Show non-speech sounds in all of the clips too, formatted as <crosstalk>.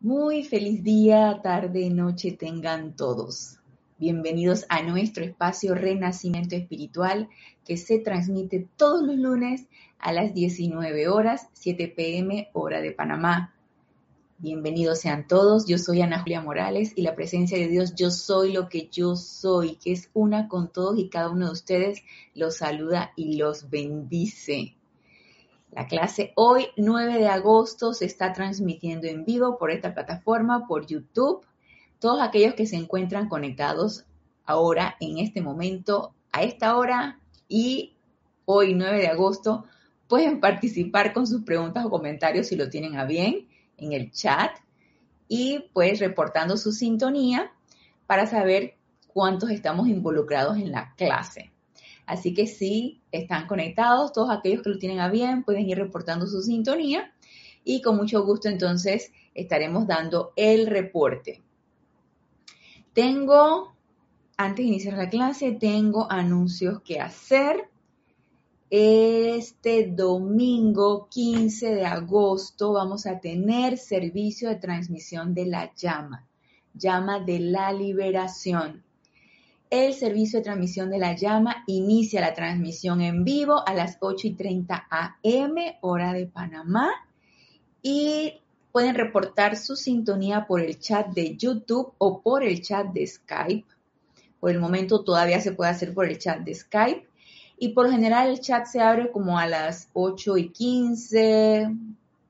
Muy feliz día, tarde, noche tengan todos. Bienvenidos a nuestro espacio Renacimiento Espiritual que se transmite todos los lunes a las 19 horas, 7 pm, hora de Panamá. Bienvenidos sean todos, yo soy Ana Julia Morales y la presencia de Dios, yo soy lo que yo soy, que es una con todos y cada uno de ustedes, los saluda y los bendice. La clase hoy, 9 de agosto, se está transmitiendo en vivo por esta plataforma, por YouTube. Todos aquellos que se encuentran conectados ahora, en este momento, a esta hora y hoy, 9 de agosto, pueden participar con sus preguntas o comentarios si lo tienen a bien en el chat y pues reportando su sintonía para saber cuántos estamos involucrados en la clase. Así que si están conectados, todos aquellos que lo tienen a bien pueden ir reportando su sintonía y con mucho gusto entonces estaremos dando el reporte. Tengo, antes de iniciar la clase, tengo anuncios que hacer. Este domingo 15 de agosto vamos a tener servicio de transmisión de la llama, llama de la liberación el servicio de transmisión de la llama inicia la transmisión en vivo a las 8 y 30 am, hora de Panamá. Y pueden reportar su sintonía por el chat de YouTube o por el chat de Skype. Por el momento todavía se puede hacer por el chat de Skype. Y por lo general el chat se abre como a las 8 y 15,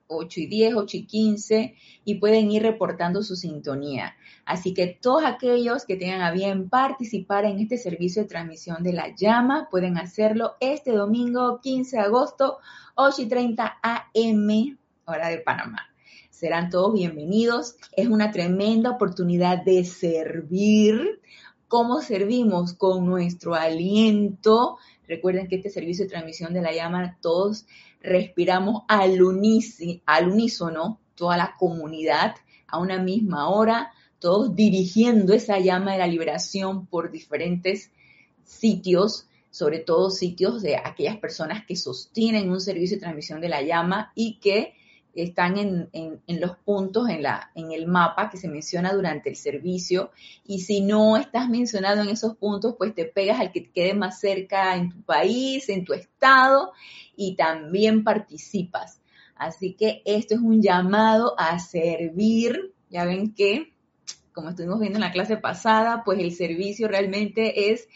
8 y 10, 8 y 15 y pueden ir reportando su sintonía. Así que todos aquellos que tengan a bien participar en este servicio de transmisión de la llama pueden hacerlo este domingo 15 de agosto, 8 y 30 AM, hora de Panamá. Serán todos bienvenidos. Es una tremenda oportunidad de servir. ¿Cómo servimos? Con nuestro aliento. Recuerden que este servicio de transmisión de la llama todos respiramos al, unísono, toda la comunidad, a una misma hora, todos dirigiendo esa llama de la liberación por diferentes sitios, sobre todo sitios de aquellas personas que sostienen un servicio de transmisión de la llama y que están en, los puntos en, la, en el mapa que se menciona durante el servicio. Y si no estás mencionado en esos puntos, pues te pegas al que quede más cerca en tu país, en tu estado, y también participas. Así que esto es un llamado a servir. Ya ven que, como estuvimos viendo en la clase pasada, pues el servicio realmente es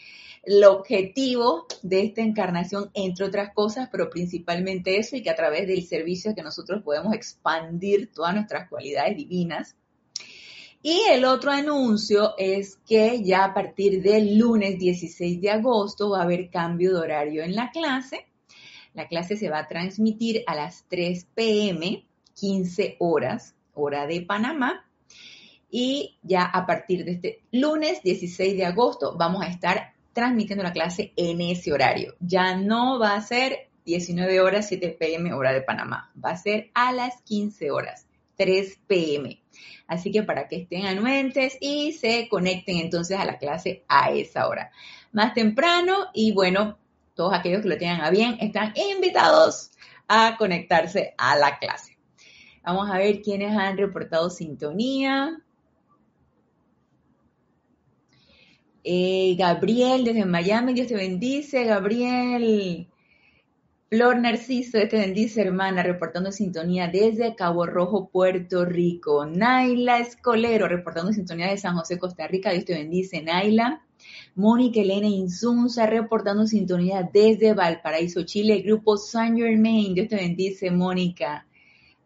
el objetivo de esta encarnación, entre otras cosas, pero principalmente eso, y que a través del servicio que nosotros podemos expandir todas nuestras cualidades divinas. Y el otro anuncio es que ya a partir del lunes 16 de agosto va a haber cambio de horario en la clase. La clase se va a transmitir a las 3 pm, 15 horas, hora de Panamá. Y ya a partir de este lunes 16 de agosto vamos a estar transmitiendo la clase en ese horario. Ya no va a ser 19 horas, 7 pm, hora de Panamá. Va a ser a las 15 horas, 3 pm. Así que para que estén anuentes y se conecten entonces a la clase a esa hora. Más temprano y bueno, todos aquellos que lo tengan a bien están invitados a conectarse a la clase. Vamos a ver quiénes han reportado sintonía. Eh, Gabriel desde Miami, Dios te bendice. Gabriel. Flor Narciso, Dios te bendice, hermana, reportando sintonía desde Cabo Rojo, Puerto Rico. Naila Escolero, reportando sintonía de San José, Costa Rica. Dios te bendice, Naila. Mónica Elena Insunza, reportando sintonía desde Valparaíso, Chile. Grupo San Germain, Dios te bendice, Mónica.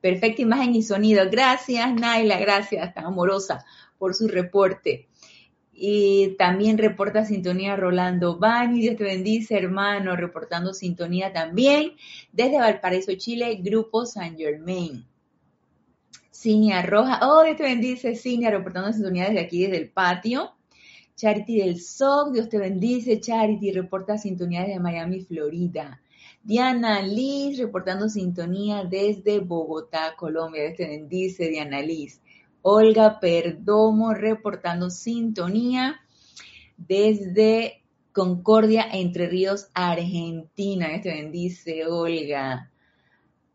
Perfecta imagen y sonido. Gracias, Naila, gracias, tan amorosa por su reporte. Y también reporta sintonía Rolando Bani, Dios te bendice, hermano, reportando sintonía también desde Valparaíso, Chile, Grupo San Germain. Cinia Roja, oh, Dios te bendice, Cinia, reportando sintonía desde aquí, desde el patio. Charity del SOC, Dios te bendice, Charity, reporta sintonía desde Miami, Florida. Diana Liz, reportando sintonía desde Bogotá, Colombia. Dios te bendice, Diana Liz. Olga Perdomo reportando sintonía desde Concordia, Entre Ríos, Argentina. Este bendice, Olga.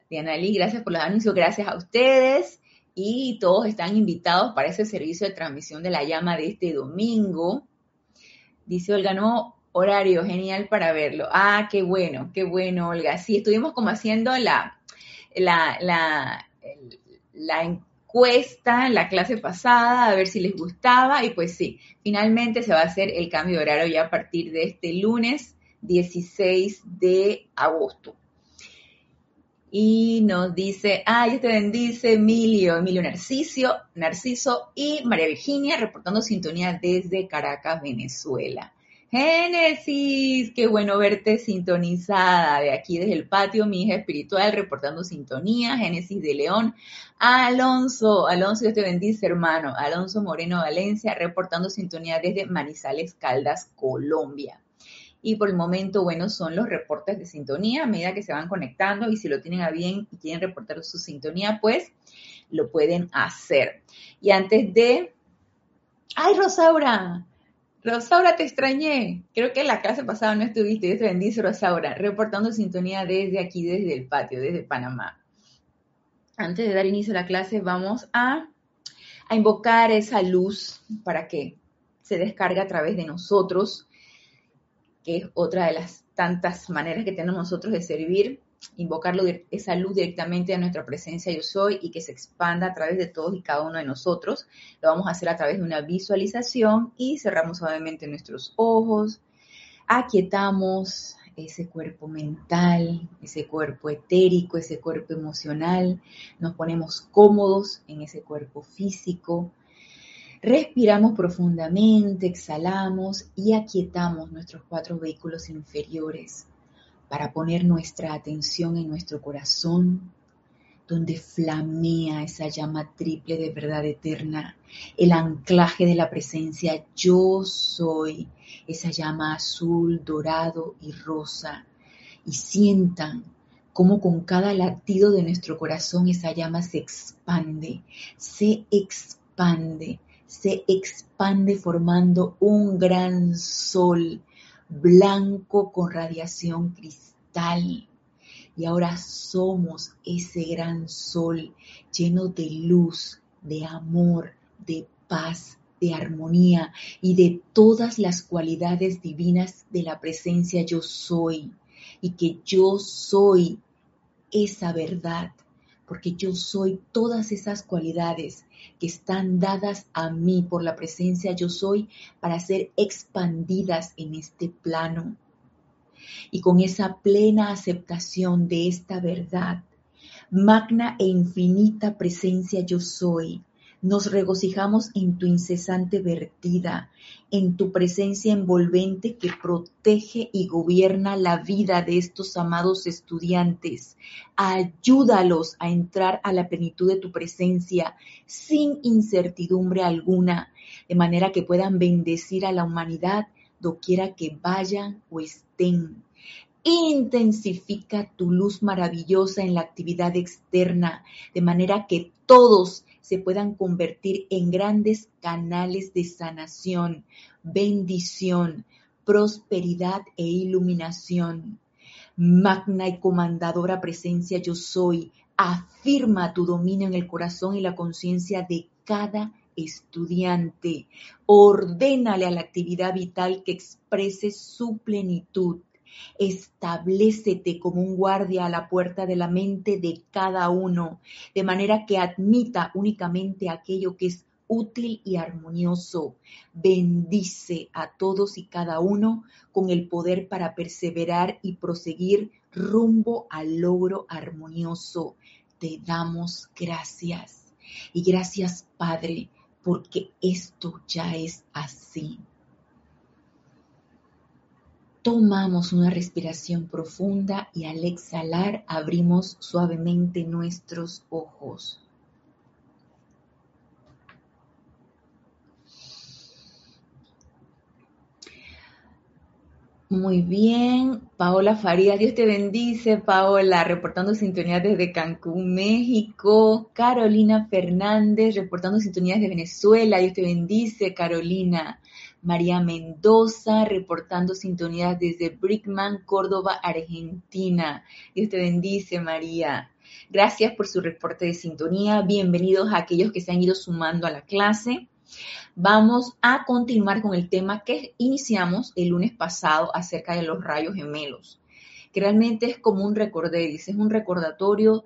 Diana Lee, gracias por los anuncios, gracias a ustedes. y todos están invitados para ese servicio de transmisión de la llama de este domingo. Dice Olga, no, horario, genial para verlo. Ah, qué bueno, qué bueno, Olga. Sí, estuvimos como haciendo la, la, la, la encuesta en la clase pasada, a ver si les gustaba, y pues sí, finalmente se va a hacer el cambio de horario ya a partir de este lunes 16 de agosto. Y nos dice, ay, te bendice Emilio, Emilio Narciso, Narciso y María Virginia reportando sintonía desde Caracas, Venezuela. Génesis, qué bueno verte sintonizada de aquí desde el patio, mi hija espiritual reportando sintonía, Génesis de León, Alonso, Alonso, Dios te bendice hermano, Alonso Moreno Valencia reportando sintonía desde Manizales, Caldas, Colombia. Y por el momento, bueno, son los reportes de sintonía a medida que se van conectando y si lo tienen a bien y quieren reportar su sintonía, pues lo pueden hacer. Y antes de... ¡Ay, Rosaura! Rosaura, te extrañé. Creo que la clase pasada no estuviste. Dios te bendice, Rosaura. Reportando sintonía desde aquí, desde el patio, desde Panamá. Antes de dar inicio a la clase, vamos a invocar esa luz para que se descargue a través de nosotros que es otra de las tantas maneras que tenemos nosotros de servir, invocarlo esa luz directamente a nuestra presencia yo soy y que se expanda a través de todos y cada uno de nosotros. Lo vamos a hacer a través de una visualización y cerramos suavemente nuestros ojos, aquietamos ese cuerpo mental, ese cuerpo etérico, ese cuerpo emocional, nos ponemos cómodos en ese cuerpo físico, Respiramos profundamente, exhalamos y aquietamos nuestros cuatro vehículos inferiores para poner nuestra atención en nuestro corazón, donde flamea esa llama triple de verdad eterna, el anclaje de la presencia yo soy, esa llama azul, dorado y rosa. Y sientan cómo con cada latido de nuestro corazón esa llama se expande, se expande se expande formando un gran sol blanco con radiación cristal. Y ahora somos ese gran sol lleno de luz, de amor, de paz, de armonía y de todas las cualidades divinas de la presencia yo soy. Y que yo soy esa verdad, porque yo soy todas esas cualidades que están dadas a mí por la presencia yo soy para ser expandidas en este plano. Y con esa plena aceptación de esta verdad, magna e infinita presencia yo soy, nos regocijamos en tu incesante vertida, en tu presencia envolvente que protege y gobierna la vida de estos amados estudiantes. Ayúdalos a entrar a la plenitud de tu presencia sin incertidumbre alguna, de manera que puedan bendecir a la humanidad doquiera que vayan o estén. Intensifica tu luz maravillosa en la actividad externa, de manera que todos se puedan convertir en grandes canales de sanación, bendición, prosperidad e iluminación. Magna y comandadora presencia yo soy, afirma tu dominio en el corazón y la conciencia de cada estudiante. Ordénale a la actividad vital que exprese su plenitud Establecete como un guardia a la puerta de la mente de cada uno, de manera que admita únicamente aquello que es útil y armonioso. Bendice a todos y cada uno con el poder para perseverar y proseguir rumbo al logro armonioso. Te damos gracias. Y gracias, Padre, porque esto ya es así. Tomamos una respiración profunda y al exhalar abrimos suavemente nuestros ojos. Muy bien, Paola Farías, Dios te bendice, Paola, reportando sintonía desde Cancún, México. Carolina Fernández, reportando sintonías de Venezuela, Dios te bendice, Carolina. María Mendoza, reportando sintonías desde Brickman, Córdoba, Argentina. Dios te bendice, María. Gracias por su reporte de sintonía. Bienvenidos a aquellos que se han ido sumando a la clase. Vamos a continuar con el tema que iniciamos el lunes pasado acerca de los rayos gemelos, que realmente es como un dice, es un recordatorio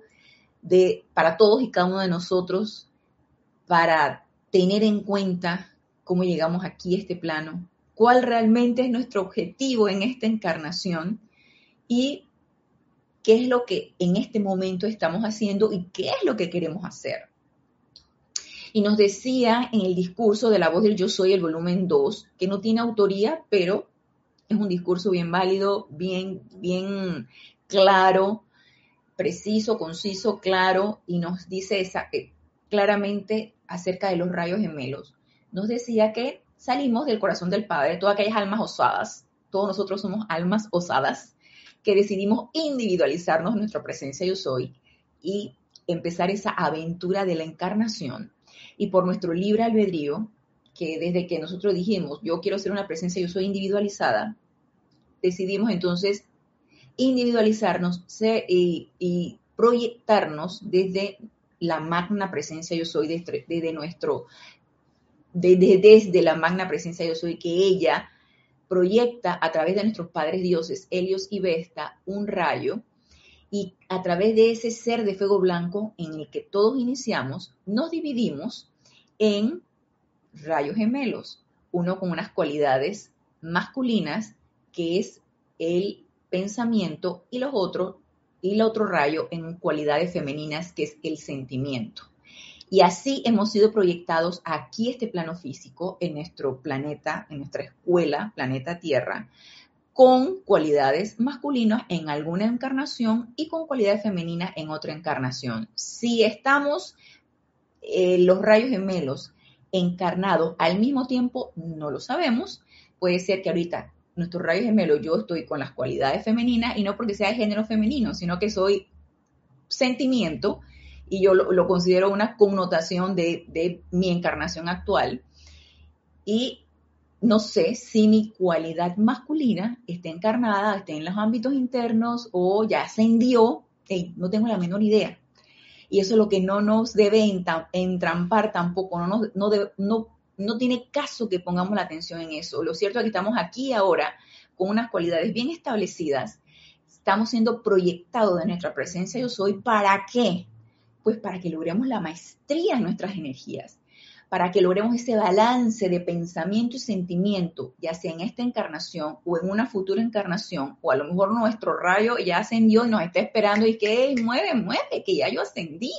de, para todos y cada uno de nosotros para tener en cuenta cómo llegamos aquí a este plano, cuál realmente es nuestro objetivo en esta encarnación y qué es lo que en este momento estamos haciendo y qué es lo que queremos hacer. Y nos decía en el discurso de la voz del yo soy, el volumen 2, que no tiene autoría, pero es un discurso bien válido, bien, bien claro, preciso, conciso, claro, y nos dice esa, eh, claramente acerca de los rayos gemelos. Nos decía que salimos del corazón del Padre, todas aquellas almas osadas, todos nosotros somos almas osadas, que decidimos individualizarnos en nuestra presencia yo soy y empezar esa aventura de la encarnación. Y por nuestro libre albedrío, que desde que nosotros dijimos, yo quiero ser una presencia yo soy individualizada, decidimos entonces individualizarnos y, proyectarnos desde la magna presencia yo soy, desde, nuestro, desde, desde la magna presencia yo soy, que ella proyecta a través de nuestros padres dioses, Helios y Vesta, un rayo, y a través de ese ser de fuego blanco en el que todos iniciamos, nos dividimos en rayos gemelos, uno con unas cualidades masculinas, que es el pensamiento, y los otros, y el otro rayo en cualidades femeninas, que es el sentimiento. Y así hemos sido proyectados aquí, este plano físico, en nuestro planeta, en nuestra escuela, planeta Tierra, con cualidades masculinas en alguna encarnación y con cualidades femeninas en otra encarnación. Si estamos eh, los rayos gemelos encarnados al mismo tiempo, no lo sabemos. Puede ser que ahorita nuestro rayo gemelo yo estoy con las cualidades femeninas y no porque sea de género femenino, sino que soy sentimiento y yo lo, considero una connotación de, mi encarnación actual. Y no sé si mi cualidad masculina está encarnada, está en los ámbitos internos o ya ascendió, no tengo la menor idea. Y eso es lo que no nos debe entrampar tampoco, no, no, no, no tiene caso que pongamos la atención en eso. Lo cierto es que estamos aquí ahora con unas cualidades bien establecidas, estamos siendo proyectados de nuestra presencia yo soy, ¿para qué? Pues para que logremos la maestría en nuestras energías, para que logremos ese balance de pensamiento y sentimiento, ya sea en esta encarnación o en una futura encarnación, o a lo mejor nuestro rayo ya ascendió y nos está esperando y que mueve, mueve, que ya yo ascendí.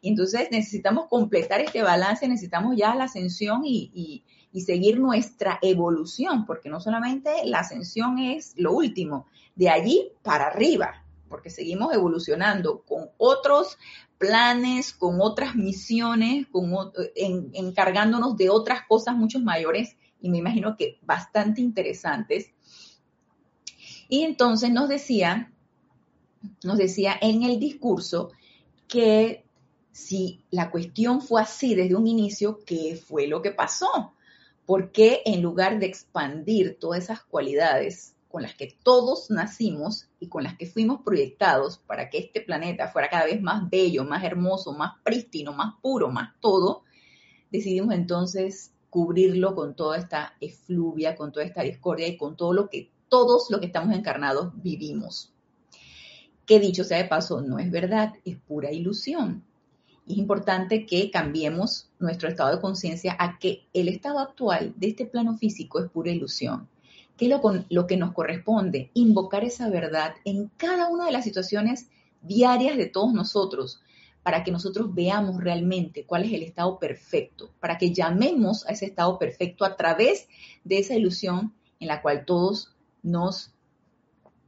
Y entonces necesitamos completar este balance, necesitamos ya la ascensión y, y seguir nuestra evolución, porque no solamente la ascensión es lo último, de allí para arriba, porque seguimos evolucionando con otros planes, con otras misiones, encargándonos de otras cosas mucho mayores y me imagino que bastante interesantes. Y entonces nos decía, nos decía en el discurso que si la cuestión fue así desde un inicio, ¿qué fue lo que pasó? ¿Por qué en lugar de expandir todas esas cualidades con las que todos nacimos y con las que fuimos proyectados para que este planeta fuera cada vez más bello, más hermoso, más prístino, más puro, más todo, decidimos entonces cubrirlo con toda esta efluvia, con toda esta discordia y con todo lo que todos los que estamos encarnados vivimos. Que dicho sea de paso, no es verdad, es pura ilusión. Es importante que cambiemos nuestro estado de conciencia a que el estado actual de este plano físico es pura ilusión ¿Qué es lo, que nos corresponde? Invocar esa verdad en cada una de las situaciones diarias de todos nosotros, para que nosotros veamos realmente cuál es el estado perfecto, para que llamemos a ese estado perfecto a través de esa ilusión en la cual todos nos,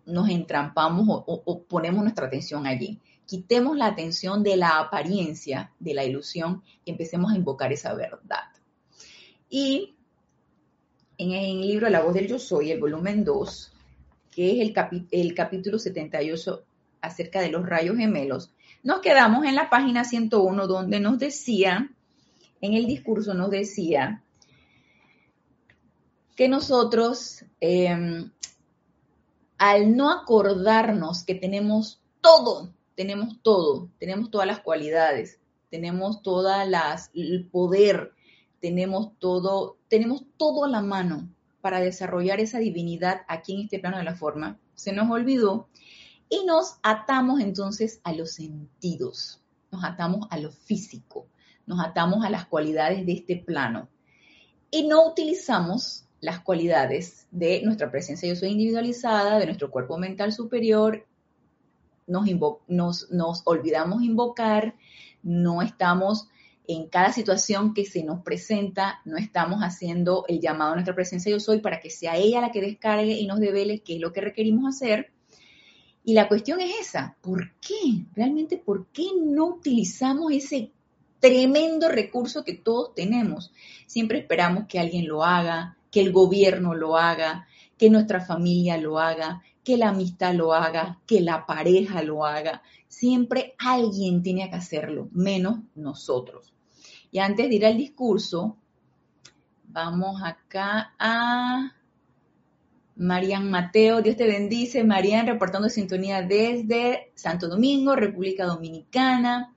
nos entrampamos o, o ponemos nuestra atención allí. Quitemos la atención de la apariencia, de la ilusión y empecemos a invocar esa verdad. Y en el libro La voz del yo soy, el volumen 2, que es el, el capítulo 78 acerca de los rayos gemelos, nos quedamos en la página 101 donde nos decía, en el discurso nos decía que nosotros, em, al no acordarnos que tenemos todo, tenemos todo, tenemos todas las cualidades, tenemos todas las, el poder, tenemos todo, tenemos todo a la mano para desarrollar esa divinidad aquí en este plano de la forma. Se nos olvidó y nos atamos entonces a los sentidos, nos atamos a lo físico, nos atamos a las cualidades de este plano y no utilizamos las cualidades de nuestra presencia yo soy individualizada, de nuestro cuerpo mental superior, nos, nos, nos olvidamos invocar, no estamos en cada situación que se nos presenta, no estamos haciendo el llamado a nuestra presencia yo soy para que sea ella la que descargue y nos devele qué es lo que requerimos hacer. Y la cuestión es esa, ¿por qué? Realmente, ¿por qué no utilizamos ese tremendo recurso que todos tenemos? Siempre esperamos que alguien lo haga, que el gobierno lo haga, que nuestra familia lo haga, que la amistad lo haga, que la pareja lo haga. Siempre alguien tiene que hacerlo, menos nosotros. Y antes de ir al discurso, vamos acá a Marian Mateo, Dios te bendice. Marian reportando sintonía desde Santo Domingo, República Dominicana.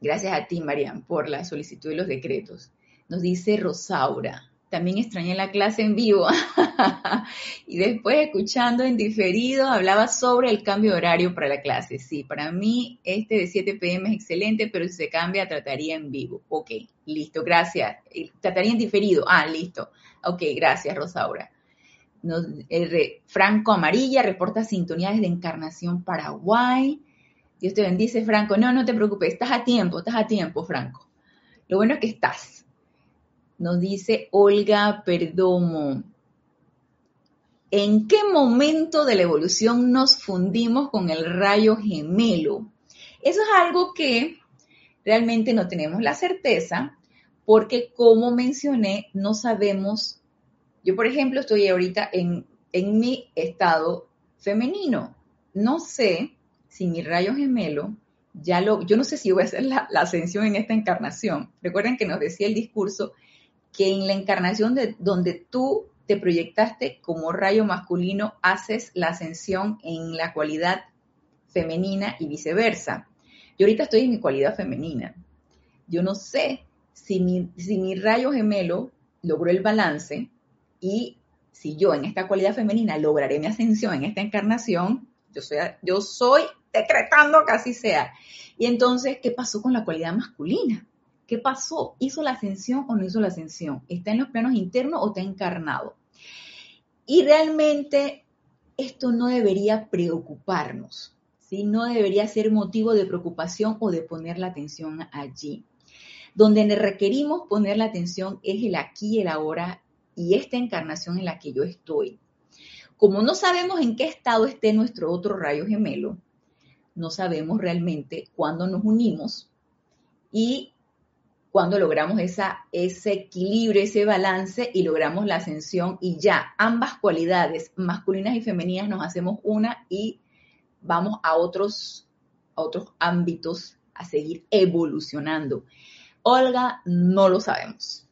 Gracias a ti, Marian, por la solicitud de los decretos. Nos dice Rosaura, también extrañé la clase en vivo. <laughs> y después escuchando en diferido, hablaba sobre el cambio de horario para la clase. Sí, para mí este de 7 pm es excelente, pero si se cambia, trataría en vivo. Ok, listo, gracias. Trataría en diferido. Ah, listo. Ok, gracias, Rosaura. Nos, Franco Amarilla reporta sintonía desde Encarnación, Paraguay. Dios te bendice, Franco. No, no te preocupes, estás a tiempo, estás a tiempo, Franco. Lo bueno es que estás. Nos dice Olga Perdomo. ¿En qué momento de la evolución nos fundimos con el rayo gemelo? Eso es algo que realmente no tenemos la certeza porque como mencioné, no sabemos, yo por ejemplo estoy ahorita en, en mi estado femenino, no sé si mi rayo gemelo ya lo, yo no sé si voy a hacer la, la ascensión en esta encarnación. Recuerden que nos decía el discurso que en la encarnación de donde tú te proyectaste como rayo masculino, haces la ascensión en la cualidad femenina y viceversa. Yo ahorita estoy en mi cualidad femenina. Yo no sé si mi, rayo gemelo logró el balance y si yo en esta cualidad femenina lograré mi ascensión en esta encarnación, yo soy, yo soy decretando que así sea. Y entonces, ¿qué pasó con la cualidad masculina? ¿Qué pasó? ¿Hizo la ascensión o no hizo la ascensión? ¿Está en los planos internos o está encarnado? Y realmente esto no debería preocuparnos, ¿sí? No debería ser motivo de preocupación o de poner la atención allí. Donde requerimos poner la atención es el aquí el ahora y esta encarnación en la que yo estoy. Como no sabemos en qué estado esté nuestro otro rayo gemelo, no sabemos realmente cuándo nos unimos y cuando logramos ese equilibrio, ese balance y logramos la ascensión y ya ambas cualidades, masculinas y femeninas, nos hacemos una y vamos a otros, a otros ámbitos a seguir evolucionando. Olga, no lo sabemos.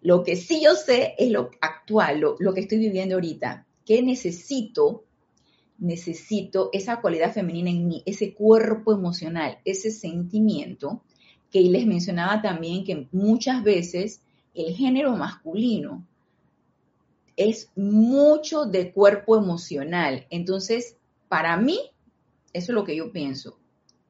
Lo que sí yo sé es lo actual, lo, lo que estoy viviendo ahorita, que necesito, necesito esa cualidad femenina en mí, ese cuerpo emocional, ese sentimiento que les mencionaba también que muchas veces el género masculino es mucho de cuerpo emocional. Entonces, para mí, eso es lo que yo pienso,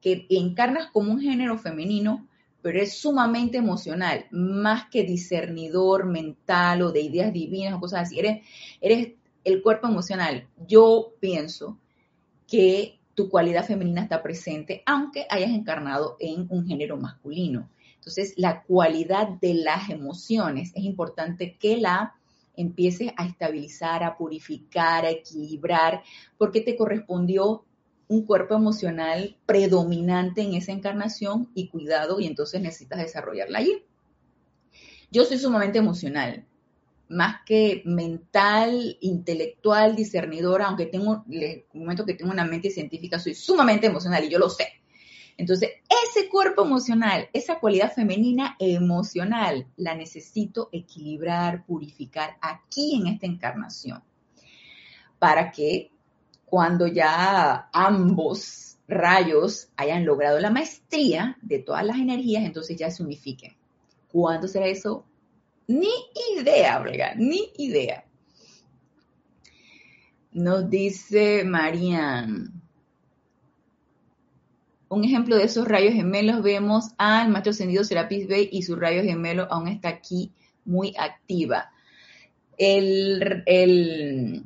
que encarnas como un género femenino, pero es sumamente emocional, más que discernidor mental o de ideas divinas o cosas así. Eres, eres el cuerpo emocional. Yo pienso que tu cualidad femenina está presente, aunque hayas encarnado en un género masculino. Entonces, la cualidad de las emociones es importante que la empieces a estabilizar, a purificar, a equilibrar, porque te correspondió un cuerpo emocional predominante en esa encarnación y cuidado, y entonces necesitas desarrollarla allí. Yo soy sumamente emocional, más que mental, intelectual, discernidora, aunque tengo, les momento que tengo una mente científica, soy sumamente emocional y yo lo sé. Entonces, ese cuerpo emocional, esa cualidad femenina emocional, la necesito equilibrar, purificar aquí en esta encarnación, para que cuando ya ambos rayos hayan logrado la maestría de todas las energías, entonces ya se unifiquen. ¿Cuándo será eso? Ni idea, Olga, ni idea. Nos dice Marian. Un ejemplo de esos rayos gemelos vemos al macho ascendido Serapis Bey y su rayo gemelo aún está aquí muy activa. El, el,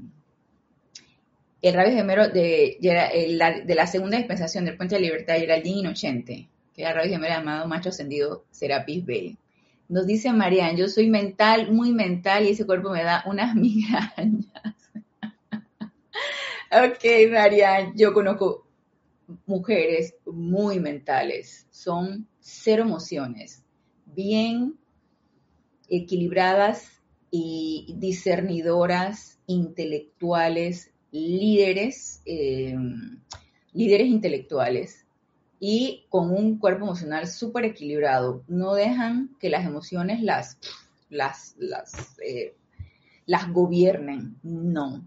el rayo gemelo de, de, la segunda dispensación del Puente de Libertad, Geraldine Inocente, que era el rayo gemelo llamado macho ascendido Serapis Bey. Nos dice Marian, yo soy mental, muy mental, y ese cuerpo me da unas <laughs> migrañas. ok, Marian, yo conozco mujeres muy mentales, son cero emociones, bien equilibradas y discernidoras, intelectuales, líderes, eh, líderes intelectuales y con un cuerpo emocional súper equilibrado. No dejan que las emociones las, las, las, eh, las gobiernen, no.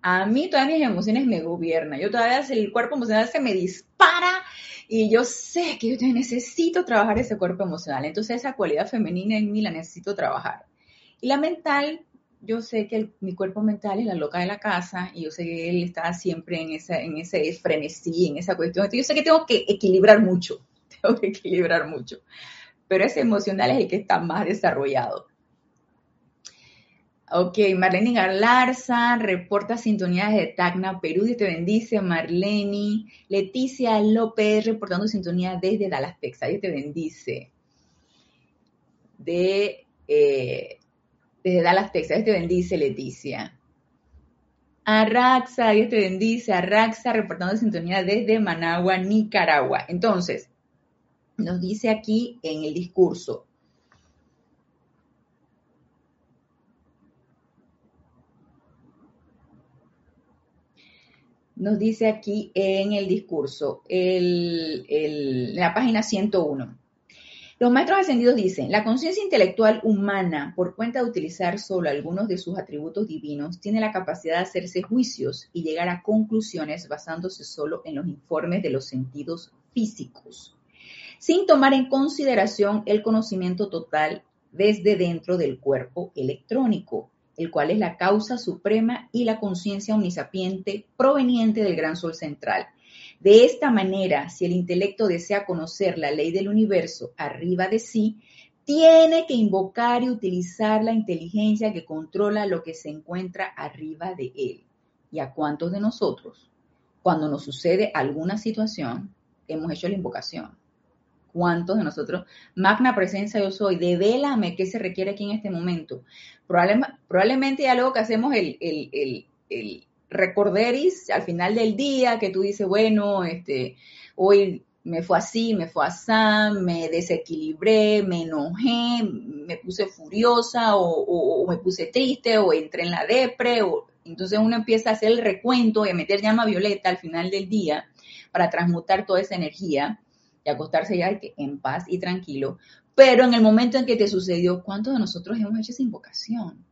A mí todas mis emociones me gobiernan. Yo todavía el cuerpo emocional se me dispara y yo sé que yo necesito trabajar ese cuerpo emocional. Entonces esa cualidad femenina en mí la necesito trabajar. Y la mental yo sé que mi cuerpo mental es la loca de la casa y yo sé que él está siempre en, esa, en ese frenesí, en esa cuestión. Entonces yo sé que tengo que equilibrar mucho, <laughs> tengo que equilibrar mucho. Pero ese emocional es el que está más desarrollado. Ok, Marlene Garlarza reporta sintonías de Tacna, Perú, y te bendice, Marlene. Leticia López reportando sintonía desde Dallas, Texas, y te bendice. De eh, desde Dallas, Texas. te bendice, Leticia. Arraxa, Dios te bendice. Arraxa, reportando sintonía desde Managua, Nicaragua. Entonces, nos dice aquí en el discurso. Nos dice aquí en el discurso, en la página 101. Los maestros ascendidos dicen, la conciencia intelectual humana, por cuenta de utilizar solo algunos de sus atributos divinos, tiene la capacidad de hacerse juicios y llegar a conclusiones basándose solo en los informes de los sentidos físicos, sin tomar en consideración el conocimiento total desde dentro del cuerpo electrónico, el cual es la causa suprema y la conciencia unisapiente proveniente del gran sol central de esta manera, si el intelecto desea conocer la ley del universo arriba de sí, tiene que invocar y utilizar la inteligencia que controla lo que se encuentra arriba de él. ¿Y a cuántos de nosotros, cuando nos sucede alguna situación, hemos hecho la invocación? ¿Cuántos de nosotros? Magna presencia yo soy, devélame qué se requiere aquí en este momento. probablemente ya luego que hacemos el, el, el recorderis al final del día que tú dices, bueno, este, hoy me fue así, me fue así, me desequilibré, me enojé, me puse furiosa o, me puse triste o entré en la depre. O, entonces uno empieza a hacer el recuento y a meter llama violeta al final del día para transmutar toda esa energía y acostarse ya en paz y tranquilo. Pero en el momento en que te sucedió, ¿cuántos de nosotros hemos hecho esa invocación?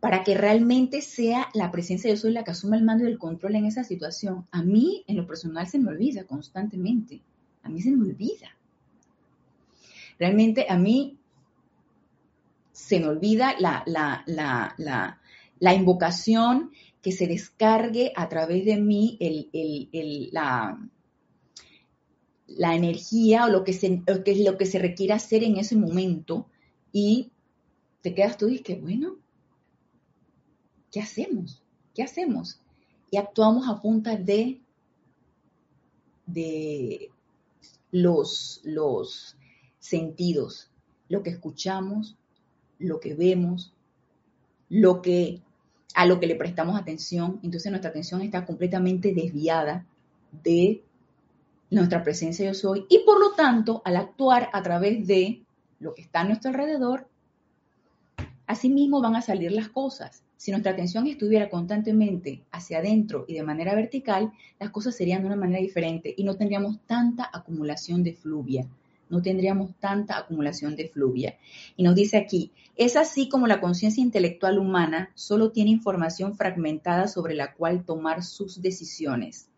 Para que realmente sea la presencia de yo soy la que asuma el mando y el control en esa situación. A mí, en lo personal, se me olvida constantemente. A mí se me olvida. Realmente a mí se me olvida la, la, invocación que se descargue a través de mí la, la energía o lo que, se, lo que, lo que se requiere hacer en ese momento y te quedas tú y dices, bueno, ¿qué hacemos? ¿Qué hacemos? Y actuamos a punta de, de los, los sentidos, lo que escuchamos, lo que vemos, lo que, a lo que le prestamos atención. Entonces nuestra atención está completamente desviada de nuestra presencia yo soy y por lo tanto al actuar a través de lo que está a nuestro alrededor, así mismo van a salir las cosas. Si nuestra atención estuviera constantemente hacia adentro y de manera vertical, las cosas serían de una manera diferente y no tendríamos tanta acumulación de fluvia, no tendríamos tanta acumulación de fluvia. Y nos dice aquí, es así como la conciencia intelectual humana solo tiene información fragmentada sobre la cual tomar sus decisiones.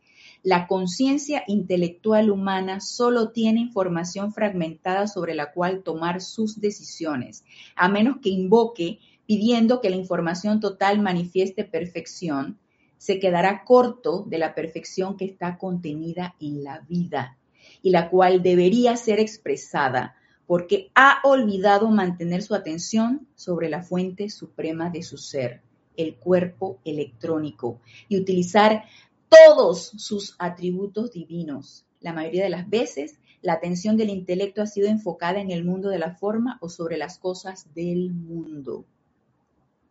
La conciencia intelectual humana solo tiene información fragmentada sobre la cual tomar sus decisiones, a menos que invoque pidiendo que la información total manifieste perfección, se quedará corto de la perfección que está contenida en la vida y la cual debería ser expresada porque ha olvidado mantener su atención sobre la fuente suprema de su ser, el cuerpo electrónico, y utilizar todos sus atributos divinos. La mayoría de las veces, la atención del intelecto ha sido enfocada en el mundo de la forma o sobre las cosas del mundo.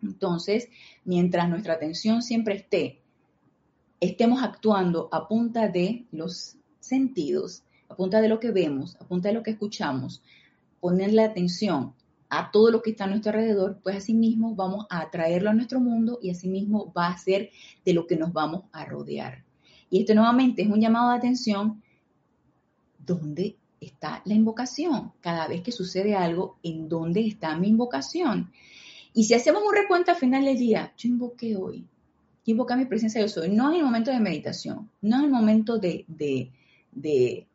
Entonces, mientras nuestra atención siempre esté, estemos actuando a punta de los sentidos, a punta de lo que vemos, a punta de lo que escuchamos, ponerle atención a todo lo que está a nuestro alrededor, pues así mismo vamos a atraerlo a nuestro mundo y así mismo va a ser de lo que nos vamos a rodear. Y esto nuevamente es un llamado de atención ¿dónde está la invocación? Cada vez que sucede algo, ¿en dónde está mi invocación? Y si hacemos un recuento al final del día, yo invoqué hoy, invoqué mi presencia yo soy, no en el momento de meditación, no en el momento de, de, de,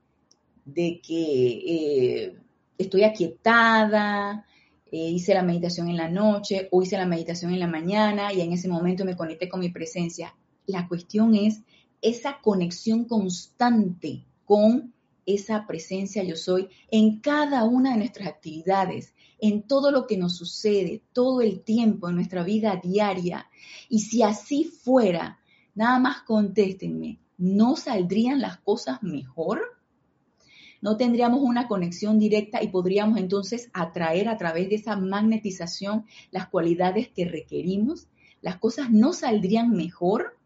de que eh, estoy aquietada, eh, hice la meditación en la noche o hice la meditación en la mañana y en ese momento me conecté con mi presencia. La cuestión es esa conexión constante con esa presencia yo soy en cada una de nuestras actividades, en todo lo que nos sucede, todo el tiempo, en nuestra vida diaria. Y si así fuera, nada más contéstenme, ¿no saldrían las cosas mejor? no tendríamos una conexión directa y podríamos entonces atraer a través de esa magnetización las cualidades que requerimos, las cosas no saldrían mejor.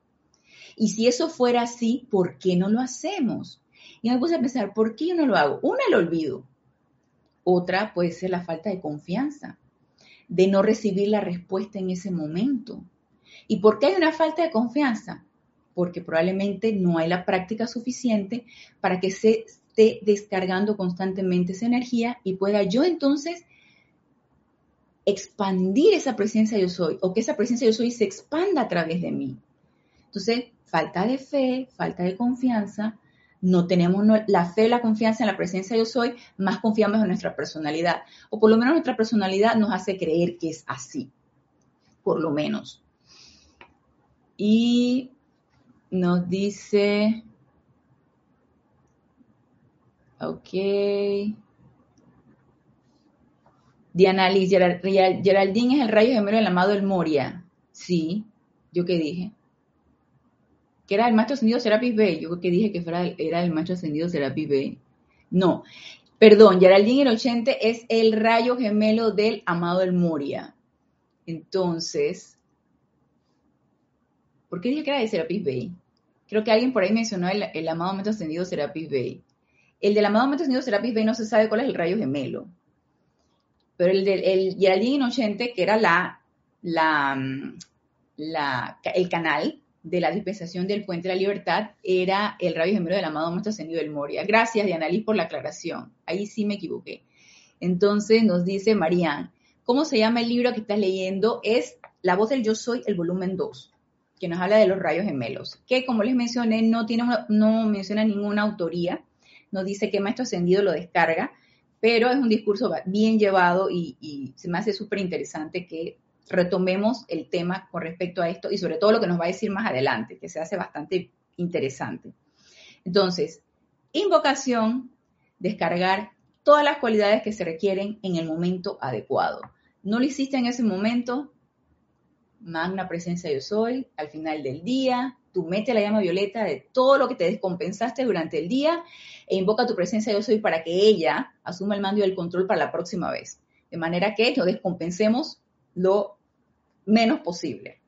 Y si eso fuera así, ¿por qué no lo hacemos? Y me puse a pensar, ¿por qué yo no lo hago? Una, el olvido. Otra puede ser la falta de confianza, de no recibir la respuesta en ese momento. ¿Y por qué hay una falta de confianza? Porque probablemente no hay la práctica suficiente para que se esté descargando constantemente esa energía y pueda yo entonces expandir esa presencia yo soy o que esa presencia yo soy se expanda a través de mí. Entonces, falta de fe, falta de confianza, no tenemos la fe, la confianza en la presencia yo soy, más confiamos en nuestra personalidad. O por lo menos nuestra personalidad nos hace creer que es así, por lo menos. Y nos dice, Ok. Diana Liz, Geraldine es el rayo gemelo del amado El Moria. Sí, yo qué dije. Que era el maestro ascendido Serapis Bay. Yo que dije que era el maestro ascendido Serapis Bay. No, perdón, Geraldine el 80 es el rayo gemelo del amado El Moria. Entonces, ¿por qué dije que era de Serapis Bay? Creo que alguien por ahí mencionó el, el amado maestro ascendido Serapis Bay. El del amado Maestro Ascendido Serapis Bey no se sabe cuál es el rayo gemelo. Pero el del el Geraldine Inocente, que era la, la, la, el canal de la dispensación del Puente de la Libertad, era el rayo gemelo del amado Maestro Ascendido del Moria. Gracias, Diana Liz, por la aclaración. Ahí sí me equivoqué. Entonces nos dice Marían, ¿cómo se llama el libro que estás leyendo? Es La voz del yo soy, el volumen 2, que nos habla de los rayos gemelos, que como les mencioné, no, tiene, no menciona ninguna autoría, no dice que maestro ascendido lo descarga, pero es un discurso bien llevado y, se me hace súper interesante que retomemos el tema con respecto a esto y sobre todo lo que nos va a decir más adelante, que se hace bastante interesante. Entonces, invocación, descargar todas las cualidades que se requieren en el momento adecuado. No lo hiciste en ese momento, magna presencia yo soy, al final del día, tú mete la llama violeta de todo lo que te descompensaste durante el día e invoca tu presencia yo soy para que ella asuma el mando y el control para la próxima vez. De manera que nos descompensemos lo menos posible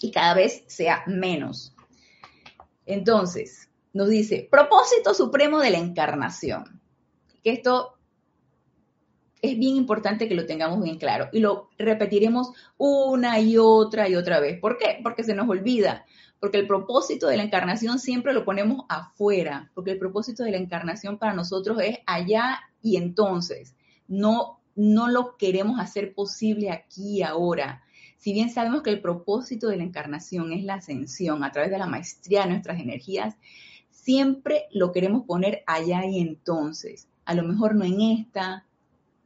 y cada vez sea menos. Entonces, nos dice, propósito supremo de la encarnación. Que esto es bien importante que lo tengamos bien claro y lo repetiremos una y otra y otra vez. ¿Por qué? Porque se nos olvida porque el propósito de la encarnación siempre lo ponemos afuera, porque el propósito de la encarnación para nosotros es allá y entonces, no, no lo queremos hacer posible aquí y ahora. Si bien sabemos que el propósito de la encarnación es la ascensión a través de la maestría de nuestras energías, siempre lo queremos poner allá y entonces. A lo mejor no en esta,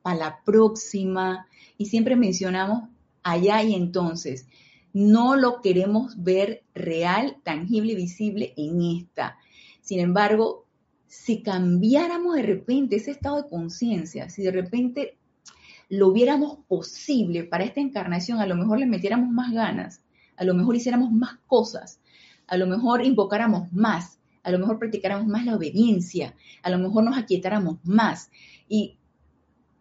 para la próxima, y siempre mencionamos allá y entonces. No lo queremos ver real, tangible y visible en esta. Sin embargo, si cambiáramos de repente ese estado de conciencia, si de repente lo viéramos posible para esta encarnación, a lo mejor le metiéramos más ganas, a lo mejor hiciéramos más cosas, a lo mejor invocáramos más, a lo mejor practicáramos más la obediencia, a lo mejor nos aquietáramos más. Y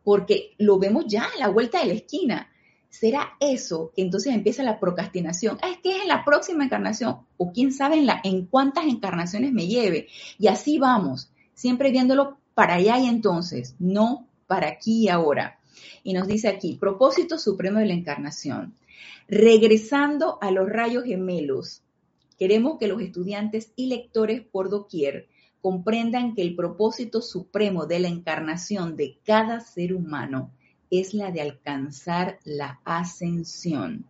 porque lo vemos ya a la vuelta de la esquina. ¿Será eso que entonces empieza la procrastinación? Ah, es que es en la próxima encarnación, o quién sabe en, en cuántas encarnaciones me lleve. Y así vamos, siempre viéndolo para allá y entonces, no para aquí y ahora. Y nos dice aquí, propósito supremo de la encarnación. Regresando a los rayos gemelos, queremos que los estudiantes y lectores por doquier comprendan que el propósito supremo de la encarnación de cada ser humano es la de alcanzar la ascensión,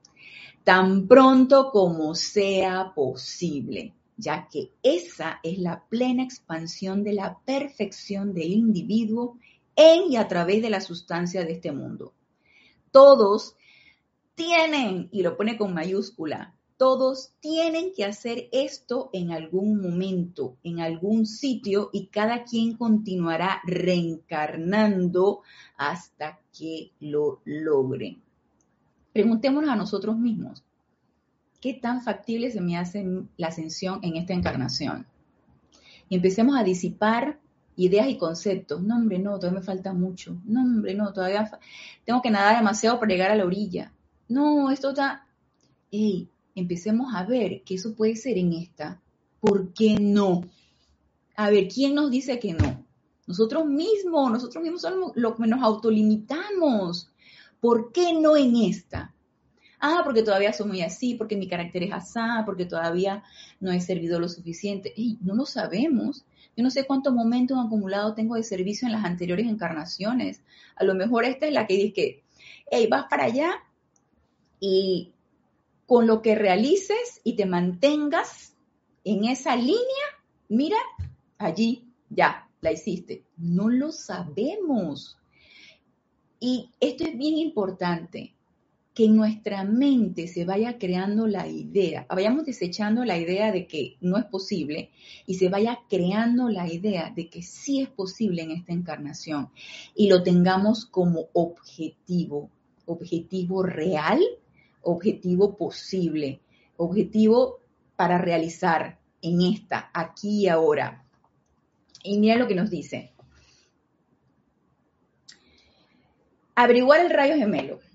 tan pronto como sea posible, ya que esa es la plena expansión de la perfección del individuo en y a través de la sustancia de este mundo. Todos tienen, y lo pone con mayúscula, todos tienen que hacer esto en algún momento, en algún sitio, y cada quien continuará reencarnando hasta que lo logren. Preguntémonos a nosotros mismos, ¿qué tan factible se me hace la ascensión en esta encarnación? Y empecemos a disipar ideas y conceptos. No, hombre, no, todavía me falta mucho. No, hombre, no, todavía tengo que nadar demasiado para llegar a la orilla. No, esto está... Ey, empecemos a ver que eso puede ser en esta. ¿Por qué no? A ver, ¿quién nos dice que no? Nosotros mismos, nosotros mismos somos los que nos autolimitamos. ¿Por qué no en esta? Ah, porque todavía soy muy así, porque mi carácter es así, porque todavía no he servido lo suficiente. Ey, no lo sabemos. Yo no sé cuántos momentos acumulados tengo de servicio en las anteriores encarnaciones. A lo mejor esta es la que dice que, hey, vas para allá y con lo que realices y te mantengas en esa línea, mira, allí ya la hiciste. No lo sabemos. Y esto es bien importante que en nuestra mente se vaya creando la idea, vayamos desechando la idea de que no es posible y se vaya creando la idea de que sí es posible en esta encarnación y lo tengamos como objetivo, objetivo real, objetivo posible, objetivo para realizar en esta, aquí y ahora. Y mira lo que nos dice. Averiguar el rayo gemelo.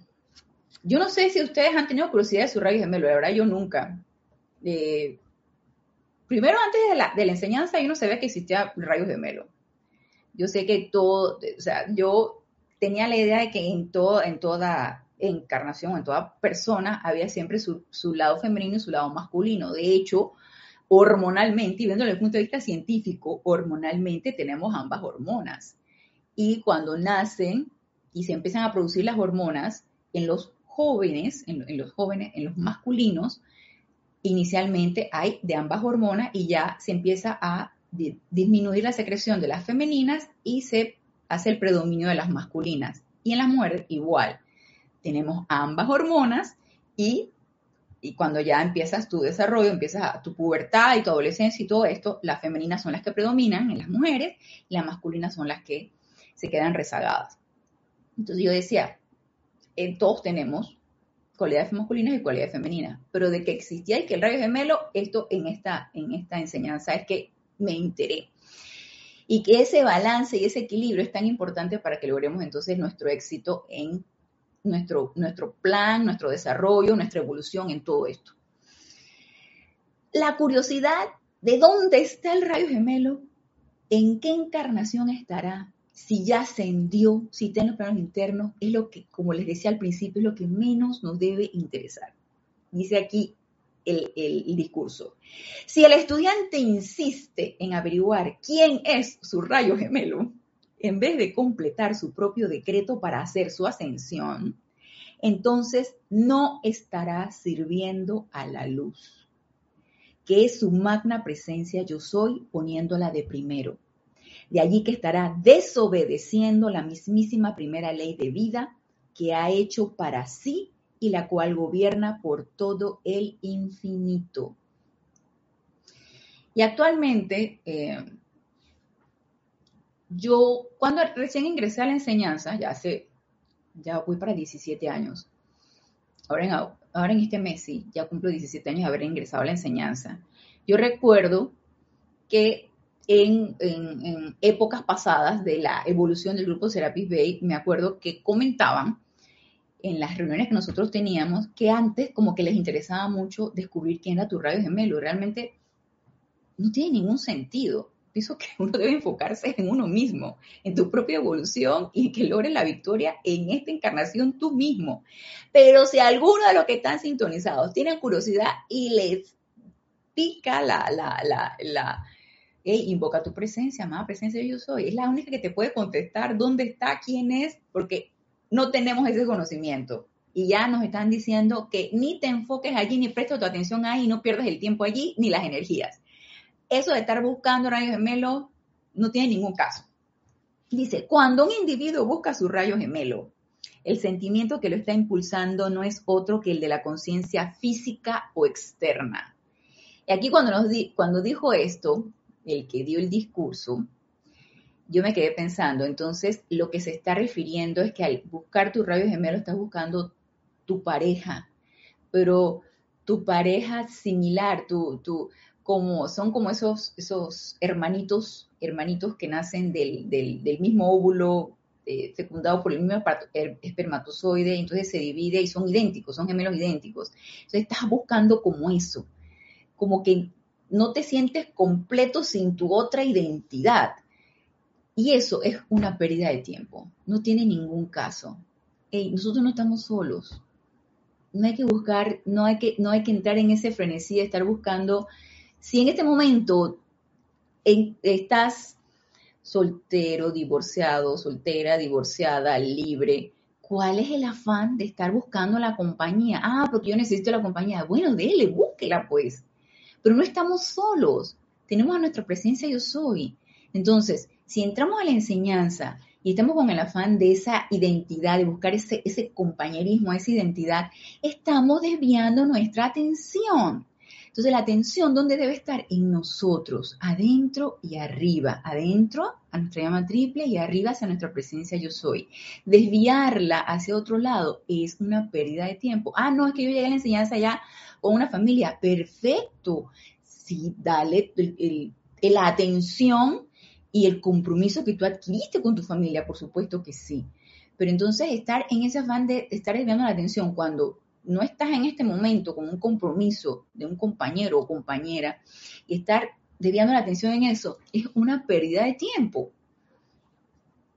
Yo no sé si ustedes han tenido curiosidad de su rayo gemelo, la verdad yo nunca. Eh, primero, antes de la, de la enseñanza, yo no sabía que existía rayo gemelo. Yo sé que todo, o sea, yo tenía la idea de que en, todo, en toda encarnación, en toda persona, había siempre su, su lado femenino y su lado masculino. De hecho, hormonalmente, y viendo desde el punto de vista científico, hormonalmente tenemos ambas hormonas. Y cuando nacen y se empiezan a producir las hormonas, en los jóvenes, en, los jóvenes, en los masculinos, inicialmente hay de ambas hormonas y ya se empieza a disminuir la secreción de las femeninas y se hace el predominio de las masculinas. Y en las mujeres igual. Tenemos ambas hormonas y, y cuando ya empiezas tu desarrollo, empiezas tu pubertad y tu adolescencia y todo esto, las femeninas son las que predominan en las mujeres y las masculinas son las que se quedan rezagadas. Entonces yo decía, todos tenemos cualidades masculinas y cualidades femeninas, pero de que existía y que el rayo gemelo, esto en esta, en esta enseñanza es que me enteré. Y que ese balance y ese equilibrio es tan importante para que logremos entonces nuestro éxito en nuestro, nuestro plan, nuestro desarrollo, nuestra evolución en todo esto. La curiosidad de dónde está el rayo gemelo, en qué encarnación estará, si ya ascendió, si está en los planos internos, es lo que, como les decía al principio, es lo que menos nos debe interesar. Dice aquí, el, el, discurso. Si el estudiante insiste en averiguar quién es su rayo gemelo, en vez de completar su propio decreto para hacer su ascensión, entonces no estará sirviendo a la luz, que es su magna presencia yo soy poniéndola de primero. De allí que estará desobedeciendo la mismísima primera ley de vida que ha hecho para sí y la cual gobierna por todo el infinito. Y actualmente, eh, yo cuando recién ingresé a la enseñanza, ya hace, ya voy para 17 años, ahora en, ahora en este mes sí, ya cumplo 17 años de haber ingresado a la enseñanza. Yo recuerdo que en, en, épocas pasadas de la evolución del grupo Serapis Bay, me acuerdo que comentaban en las reuniones que nosotros teníamos que antes como que les interesaba mucho descubrir quién era tu rayo gemelo. Realmente no tiene ningún sentido. Pienso que uno debe enfocarse en uno mismo, en tu propia evolución y que logres la victoria en esta encarnación tú mismo. Pero si alguno de los que están sintonizados tienen curiosidad y les pica la, la, la, la invoca tu presencia, amada presencia yo soy. Es la única que te puede contestar dónde está, quién es, porque no tenemos ese conocimiento. Y ya nos están diciendo que ni te enfoques allí, ni prestes tu atención ahí, no pierdas el tiempo allí, ni las energías. Eso de estar buscando rayos gemelos no tiene ningún caso. Dice, cuando un individuo busca su rayo gemelo, el sentimiento que lo está impulsando no es otro que el de la conciencia física o externa. Y aquí cuando, nos cuando dijo esto, el que dio el discurso, yo me quedé pensando, entonces lo que se está refiriendo es que al buscar tu rayo gemelo estás buscando tu pareja, pero tu pareja similar, tu, tu, como, son como esos, esos hermanitos, hermanitos que nacen del, mismo óvulo eh, fecundado por el mismo espermatozoide, entonces se divide y son idénticos, son gemelos idénticos. Entonces estás buscando como eso, como que no te sientes completo sin tu otra identidad. Y eso es una pérdida de tiempo. No tiene ningún caso. nosotros no estamos solos. No hay que buscar, no hay que, no hay que entrar en ese frenesí de estar buscando. Si en este momento estás soltero, divorciado, soltera, divorciada, libre, ¿cuál es el afán de estar buscando la compañía? Ah, porque yo necesito la compañía. Bueno, dele, búsquela pues. Pero no estamos solos. Tenemos a nuestra presencia yo soy. Entonces, si entramos a la enseñanza y estamos con el afán de esa identidad, de buscar ese, ese compañerismo, esa identidad, estamos desviando nuestra atención. Entonces la atención, ¿dónde debe estar? En nosotros, adentro y arriba. Adentro a nuestra llama triple y arriba hacia nuestra presencia yo soy. Desviarla hacia otro lado es una pérdida de tiempo. Ah, no, es que yo llegué a la enseñanza ya con una familia. Perfecto. Sí, dale la atención y el compromiso que tú adquiriste con tu familia, por supuesto que sí. Pero entonces estar en ese afán de estar desviando la atención cuando no estás en este momento con un compromiso de un compañero o compañera y estar desviando la atención en eso es una pérdida de tiempo.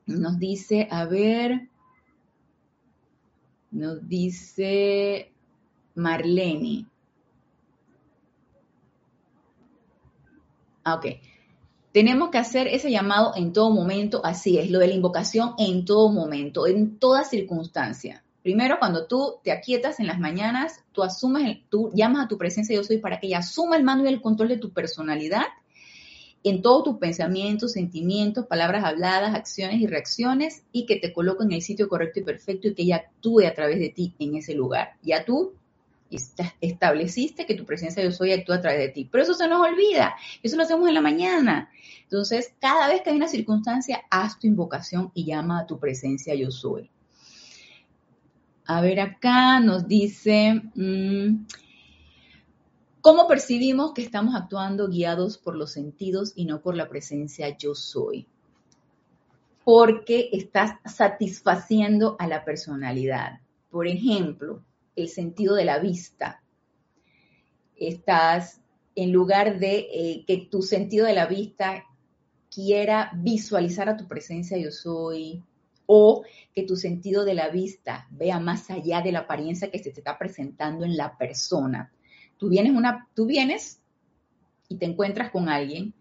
Nos dice, a ver, nos dice Marlene. Ah, ok. Tenemos que hacer ese llamado en todo momento, así es, lo de la invocación en todo momento, en toda circunstancia. Primero, cuando tú te aquietas en las mañanas, tú asumes, tú llamas a tu presencia yo soy para que ella asuma el mando y el control de tu personalidad en todos tus pensamientos, sentimientos, palabras habladas, acciones y reacciones y que te coloque en el sitio correcto y perfecto y que ella actúe a través de ti en ese lugar. Ya tú estableciste que tu presencia yo soy actúa a través de ti. Pero eso se nos olvida. Eso lo hacemos en la mañana. Entonces, cada vez que hay una circunstancia, haz tu invocación y llama a tu presencia yo soy. A ver, acá nos dice, mm, ¿cómo percibimos que estamos actuando guiados por los sentidos y no por la presencia yo soy? Porque estás satisfaciendo a la personalidad. Por ejemplo, el sentido de la vista. Estás, en lugar de eh, que tu sentido de la vista quiera visualizar a tu presencia yo soy, o que tu sentido de la vista vea más allá de la apariencia que se te está presentando en la persona. Tú vienes, una, tú vienes y te encuentras con alguien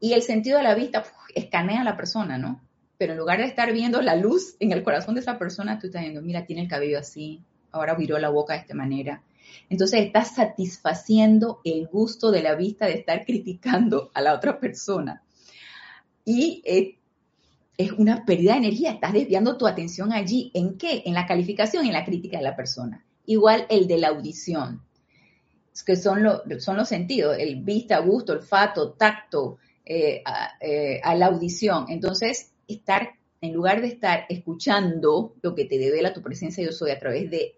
y el sentido de la vista escanea a la persona, ¿no? Pero en lugar de estar viendo la luz en el corazón de esa persona, tú estás viendo, mira, tiene el cabello así, ahora viró la boca de esta manera. Entonces estás satisfaciendo el gusto de la vista de estar criticando a la otra persona. Y eh, es una pérdida de energía, estás desviando tu atención allí. ¿En qué? En la calificación y en la crítica de la persona. Igual el de la audición, que son, son los sentidos, el vista, gusto, olfato, tacto, eh, eh, a, la audición. Entonces, estar, en lugar de estar escuchando lo que te devela tu presencia yo soy a través de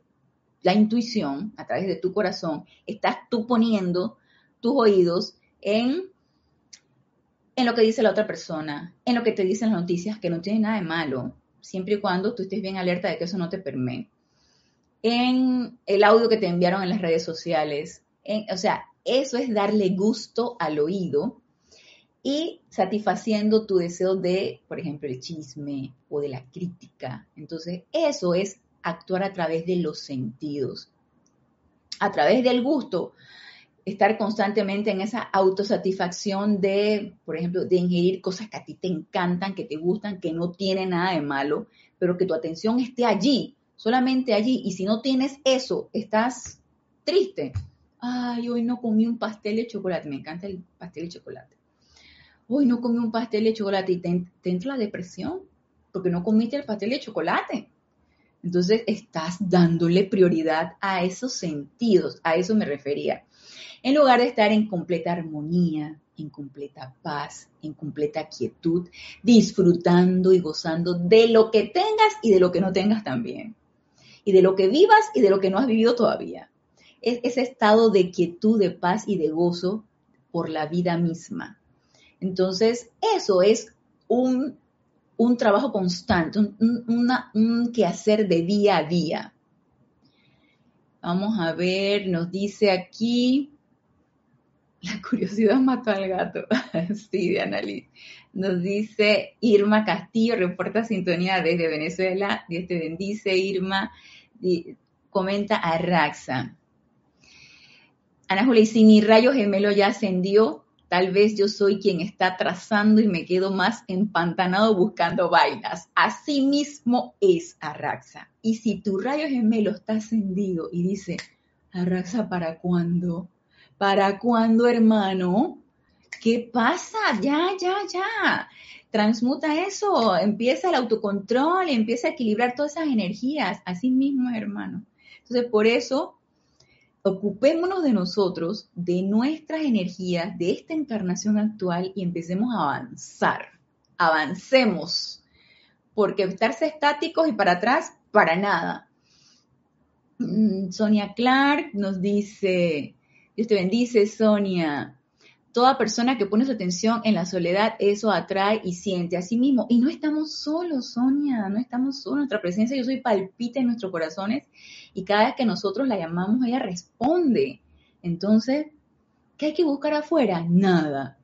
la intuición, a través de tu corazón, estás tú poniendo tus oídos en, en lo que dice la otra persona, en lo que te dicen las noticias, que no tiene nada de malo, siempre y cuando tú estés bien alerta de que eso no te permee. En el audio que te enviaron en las redes sociales, o sea, eso es darle gusto al oído y satisfaciendo tu deseo de, por ejemplo, el chisme o de la crítica. Entonces, eso es actuar a través de los sentidos, a través del gusto, estar constantemente en esa autosatisfacción de, por ejemplo, de ingerir cosas que a ti te encantan, que te gustan, que no tienen nada de malo, pero que tu atención esté allí, solamente allí. Y si no tienes eso, estás triste. Ay, hoy no comí un pastel de chocolate, me encanta el pastel de chocolate hoy no comí un pastel de chocolate y te, entra la depresión porque no comiste el pastel de chocolate. Entonces estás dándole prioridad a esos sentidos, a eso me refería. En lugar de estar en completa armonía, en completa paz, en completa quietud, disfrutando y gozando de lo que tengas y de lo que no tengas también. Y de lo que vivas y de lo que no has vivido todavía. Es ese estado de quietud, de paz y de gozo por la vida misma. Entonces, eso es un, trabajo constante, un, quehacer de día a día. Vamos a ver, nos dice aquí, <laughs> la curiosidad mató al gato. <laughs> sí, de análisis. Nos dice Irma Castillo, reporta sintonía desde Venezuela. Dios te bendice, Irma. comenta a Raxa. Ana Julia, y si mi rayo gemelo ya ascendió, Tal vez yo soy quien está trazando y me quedo más empantanado buscando vainas. Así mismo es Arraxa. Y si tu rayo gemelo está ascendido y dice, Arraxa, ¿para cuándo? ¿Para cuándo, hermano? ¿Qué pasa? Ya, ya, ya. Transmuta eso, empieza el autocontrol, empieza a equilibrar todas esas energías. Así mismo, hermano. Entonces, por eso ocupémonos de nosotros, de nuestras energías, de esta encarnación actual y empecemos a avanzar. Avancemos. Porque estarse estáticos y para atrás, para nada. Mm, Sonia Clark nos dice, Dios te bendice, Sonia. Toda persona que pone su atención en la soledad, eso atrae y siente a sí mismo. Y no estamos solos, Sonia, no estamos solos. Nuestra presencia, yo soy palpita en nuestros corazones y cada vez que nosotros la llamamos, ella responde. Entonces, ¿qué hay que buscar afuera? Nada.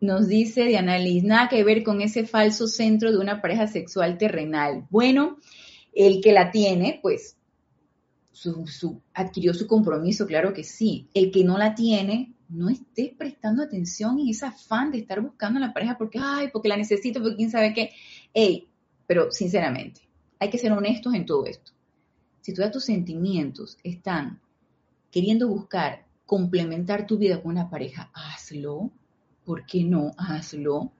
Nos dice Diana Liz, nada que ver con ese falso centro de una pareja sexual terrenal. Bueno, el que la tiene, pues su, adquirió su compromiso, claro que sí. El que no la tiene, no esté prestando atención y ese afán de estar buscando a la pareja porque, ay, porque la necesito, porque quién sabe qué. Ey, pero sinceramente, hay que ser honestos en todo esto. Si todos tus sentimientos están queriendo buscar complementar tu vida con una pareja, hazlo. ¿Por qué no? Hazlo.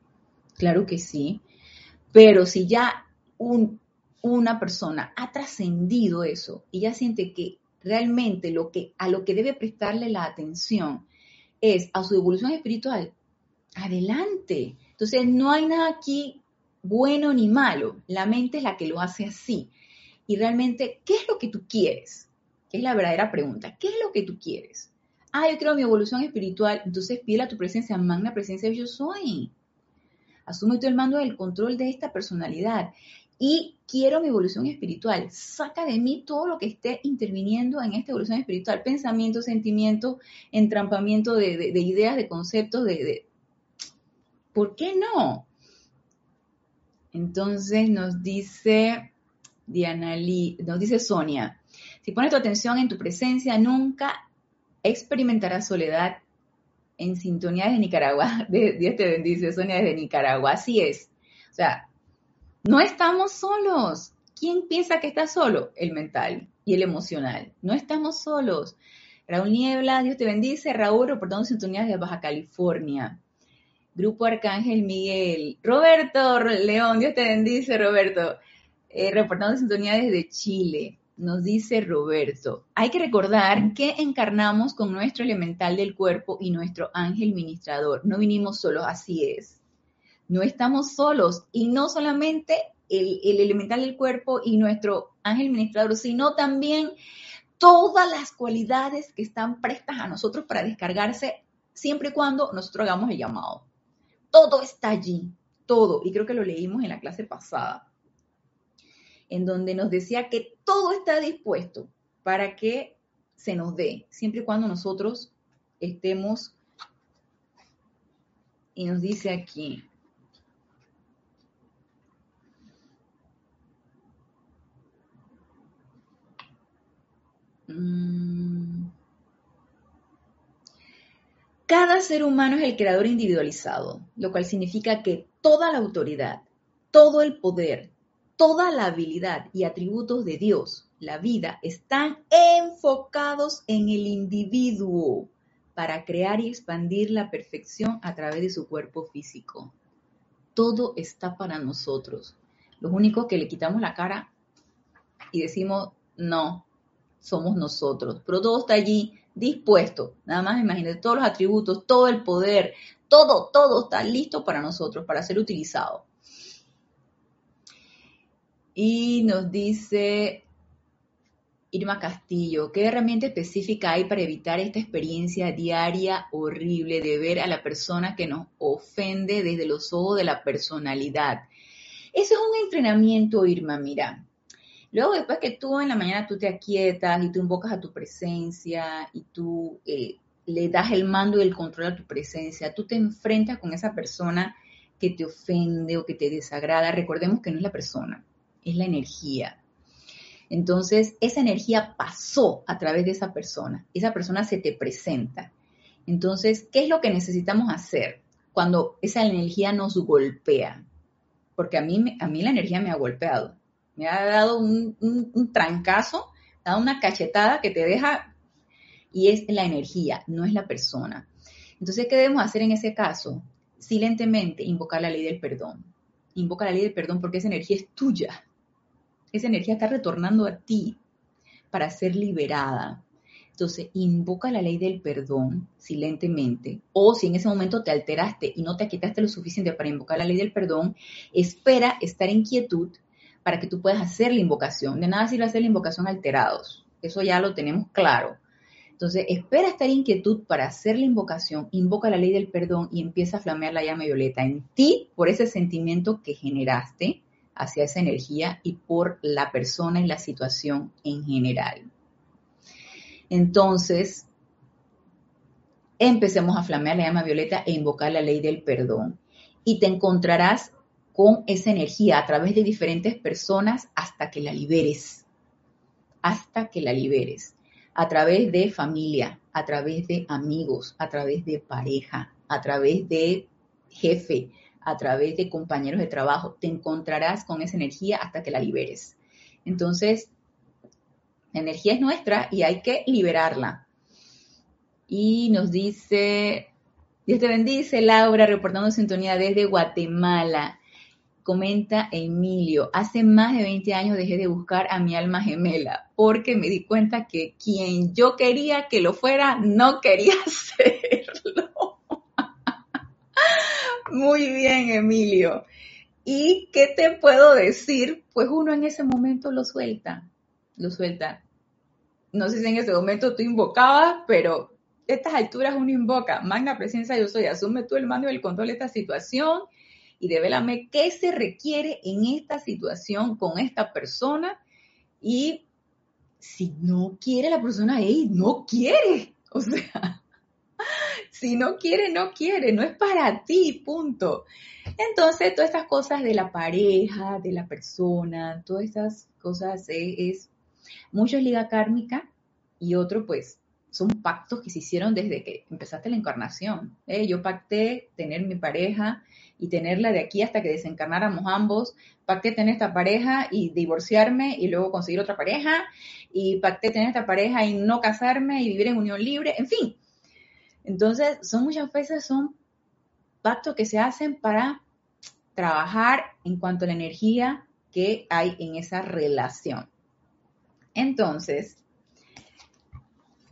Claro que sí. Pero si ya un, una persona ha trascendido eso y ya siente que realmente lo que, a lo que debe prestarle la atención es a su evolución espiritual, adelante. Entonces, no hay nada aquí bueno ni malo. La mente es la que lo hace así. Y realmente, ¿qué es lo que tú quieres? Es la verdadera pregunta. ¿Qué es lo que tú quieres? Ah, yo quiero mi evolución espiritual. Entonces pide a tu presencia, magna presencia yo soy. Asume tú el mando del control de esta personalidad y quiero mi evolución espiritual. Saca de mí todo lo que esté interviniendo en esta evolución espiritual, pensamiento, sentimiento, entrampamiento de, ideas, de conceptos, de, ¿Por qué no? Entonces nos dice Diana Lee, nos dice Sonia, Si pones tu atención en tu presencia, nunca experimentarás soledad en sintonía desde Nicaragua. <laughs> Dios te bendice, Sonia, desde Nicaragua. Así es. O sea, no estamos solos. ¿Quién piensa que está solo? El mental y el emocional. No estamos solos. Raúl Niebla, Dios te bendice. Raúl, reportando sintonías de Baja California. Grupo Arcángel Miguel. Roberto León, Dios te bendice, Roberto. Eh, reportando sintonía desde Chile. Nos dice Roberto, hay que recordar que encarnamos con nuestro elemental del cuerpo y nuestro ángel ministrador. No vinimos solos, así es. No estamos solos y no solamente el, el elemental del cuerpo y nuestro ángel ministrador, sino también todas las cualidades que están prestas a nosotros para descargarse siempre y cuando nosotros hagamos el llamado. Todo está allí, todo. Y creo que lo leímos en la clase pasada, en donde nos decía que todo está dispuesto para que se nos dé, siempre y cuando nosotros estemos. Y nos dice aquí, cada ser humano es el creador individualizado, lo cual significa que toda la autoridad, todo el poder, toda la habilidad y atributos de Dios, la vida, están enfocados en el individuo para crear y expandir la perfección a través de su cuerpo físico. Todo está para nosotros. Lo único que le quitamos la cara y decimos, no, somos nosotros. Pero todo está allí dispuesto. Nada más imagínate todos los atributos, todo el poder, todo, todo está listo para nosotros, para ser utilizado. Y nos dice Irma Castillo, ¿qué herramienta específica hay para evitar esta experiencia diaria horrible de ver a la persona que nos ofende desde los ojos de la personalidad? Eso es un entrenamiento, Irma, mira. Luego, después que tú en la mañana tú te aquietas y tú invocas a tu presencia y tú eh, le das el mando y el control a tu presencia, tú te enfrentas con esa persona que te ofende o que te desagrada. Recordemos que no es la persona, es la energía. Entonces, esa energía pasó a través de esa persona. Esa persona se te presenta. Entonces, ¿qué es lo que necesitamos hacer cuando esa energía nos golpea? Porque a mí, a mí la energía me ha golpeado. Me ha dado un, un trancazo, ha dado una cachetada que te deja y es la energía, no es la persona. Entonces, ¿qué debemos hacer en ese caso? Silentemente invocar la ley del perdón. Invoca la ley del perdón porque esa energía es tuya esa energía está retornando a ti para ser liberada. Entonces, invoca la ley del perdón silentemente. O si en ese momento te alteraste y no te quitaste lo suficiente para invocar la ley del perdón, espera estar en quietud para que tú puedas hacer la invocación. De nada sirve hacer la invocación alterados. Eso ya lo tenemos claro. Entonces, espera estar en quietud para hacer la invocación, invoca la ley del perdón y empieza a flamear la llama violeta en ti por ese sentimiento que generaste hacia esa energía y por la persona y la situación en general. Entonces, empecemos a flamear la llama violeta e invocar la ley del perdón. Y te encontrarás con esa energía a través de diferentes personas hasta que la liberes. Hasta que la liberes. A través de familia, a través de amigos, a través de pareja, a través de jefe, a través de compañeros de trabajo, te encontrarás con esa energía hasta que la liberes. Entonces, la energía es nuestra y hay que liberarla. Y nos dice, Dios te bendice, Laura, reportando sintonía desde Guatemala. Comenta Emilio, hace más de 20 años dejé de buscar a mi alma gemela porque me di cuenta que quien yo quería que lo fuera no quería <laughs> serlo. Muy bien, Emilio. ¿Y qué te puedo decir? Pues uno en ese momento lo suelta, lo suelta. No sé si en ese momento tú invocabas, pero a estas alturas uno invoca, magna presencia yo soy, asume tú el mando y el control de esta situación y devélame qué se requiere en esta situación con esta persona y si no quiere la persona, hey, no quiere. <laughs> O sea, <laughs> si no quiere, no quiere, no es para ti, punto. Entonces, todas estas cosas de la pareja, de la persona, todas estas cosas es, Mucho es liga kármica y otro pues son pactos que se hicieron desde que empezaste la encarnación. ¿eh? Yo pacté tener mi pareja y tenerla de aquí hasta que desencarnáramos ambos. Pacté tener esta pareja y divorciarme y luego conseguir otra pareja. Y pacté tener esta pareja y no casarme y vivir en unión libre. En fin. Entonces, son muchas veces son pactos que se hacen para trabajar en cuanto a la energía que hay en esa relación. Entonces,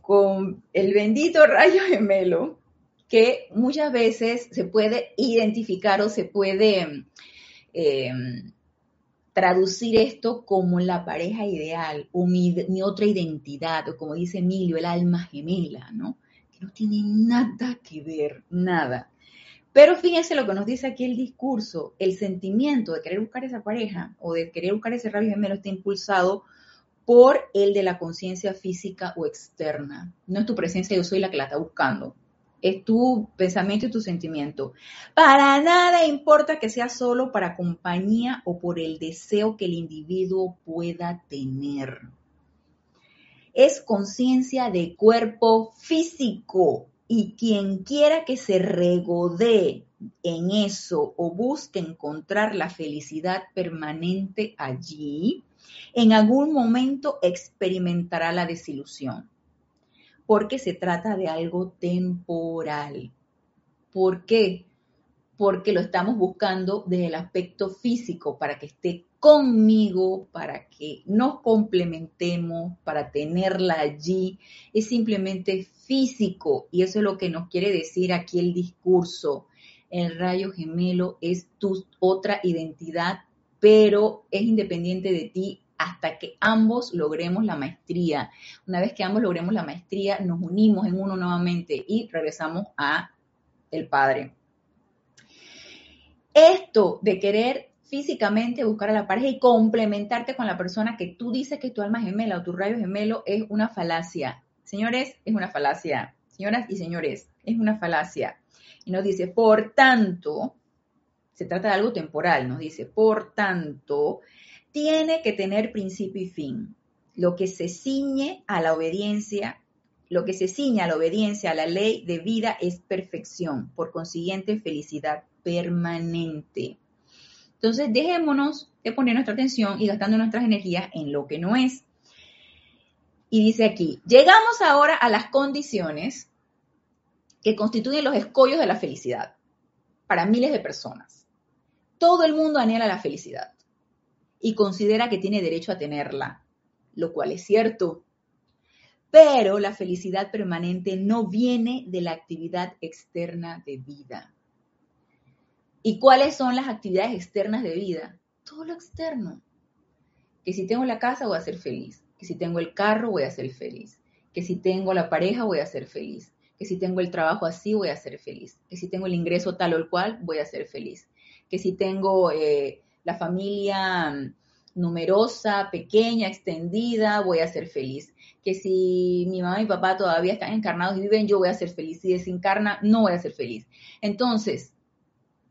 con el bendito rayo gemelo, que muchas veces se puede identificar o se puede eh, traducir esto como la pareja ideal o mi, mi, otra identidad, o como dice Emilio, el alma gemela, ¿no? Que no tiene nada que ver, nada. Pero fíjense lo que nos dice aquí el discurso, el sentimiento de querer buscar esa pareja o de querer buscar ese rayo gemelo está impulsado por el de la conciencia física o externa. No es tu presencia, yo soy la que la está buscando es tu pensamiento y tu sentimiento. Para nada importa que sea solo para compañía o por el deseo que el individuo pueda tener. Es conciencia de cuerpo físico y quien quiera que se regodee en eso o busque encontrar la felicidad permanente allí, en algún momento experimentará la desilusión porque se trata de algo temporal. ¿Por qué? Porque lo estamos buscando desde el aspecto físico, para que esté conmigo, para que nos complementemos, para tenerla allí. Es simplemente físico y eso es lo que nos quiere decir aquí el discurso. El rayo gemelo es tu otra identidad, pero es independiente de ti hasta que ambos logremos la maestría. Una vez que ambos logremos la maestría, nos unimos en uno nuevamente y regresamos a el Padre. Esto de querer físicamente buscar a la pareja y complementarte con la persona que tú dices que tu alma gemela o tu rayo gemelo es una falacia. Señores, es una falacia. Señoras y señores, es una falacia. Y nos dice, por tanto, se trata de algo temporal, nos dice, por tanto, tiene que tener principio y fin. Lo que se ciñe a la obediencia, lo que se ciña a la obediencia a la ley de vida es perfección, por consiguiente felicidad permanente. Entonces, dejémonos de poner nuestra atención y gastando nuestras energías en lo que no es. Y dice aquí, llegamos ahora a las condiciones que constituyen los escollos de la felicidad para miles de personas. Todo el mundo anhela la felicidad y considera que tiene derecho a tenerla, lo cual es cierto. Pero la felicidad permanente no viene de la actividad externa de vida. ¿Y cuáles son las actividades externas de vida? Todo lo externo. Que si tengo la casa voy a ser feliz, que si tengo el carro voy a ser feliz, que si tengo la pareja voy a ser feliz, que si tengo el trabajo así voy a ser feliz, que si tengo el ingreso tal o cual voy a ser feliz, que si tengo eh, la familia mm, numerosa, pequeña, extendida, voy a ser feliz. Que si mi mamá y mi papá todavía están encarnados y viven, yo voy a ser feliz. Si desencarna, no voy a ser feliz. Entonces,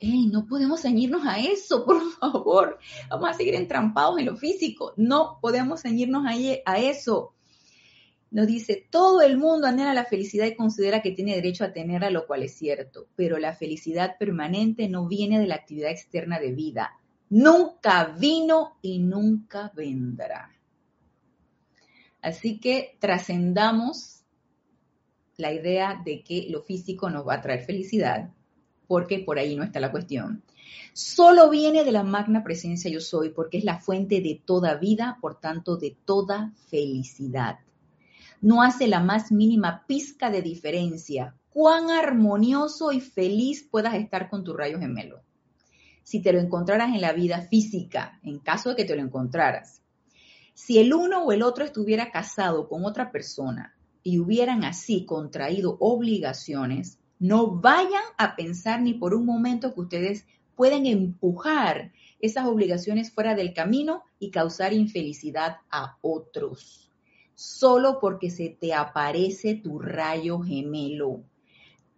no podemos ceñirnos a eso, <laughs> por favor. Vamos a seguir entrampados en lo físico. No podemos ceñirnos a eso. Nos dice, todo el mundo anhela la felicidad y considera que tiene derecho a tenerla, lo cual es cierto, pero la felicidad permanente no viene de la actividad externa de vida, nunca vino y nunca vendrá. Así que trascendamos la idea de que lo físico nos va a traer felicidad, porque por ahí no está la cuestión. Solo viene de la magna presencia yo soy, porque es la fuente de toda vida, por tanto, de toda felicidad. No hace la más mínima pizca de diferencia cuán armonioso y feliz puedas estar con tu rayo gemelo si te lo encontraras en la vida física, en caso de que te lo encontraras. Si el uno o el otro estuviera casado con otra persona y hubieran así contraído obligaciones, no vayan a pensar ni por un momento que ustedes pueden empujar esas obligaciones fuera del camino y causar infelicidad a otros, solo porque se te aparece tu rayo gemelo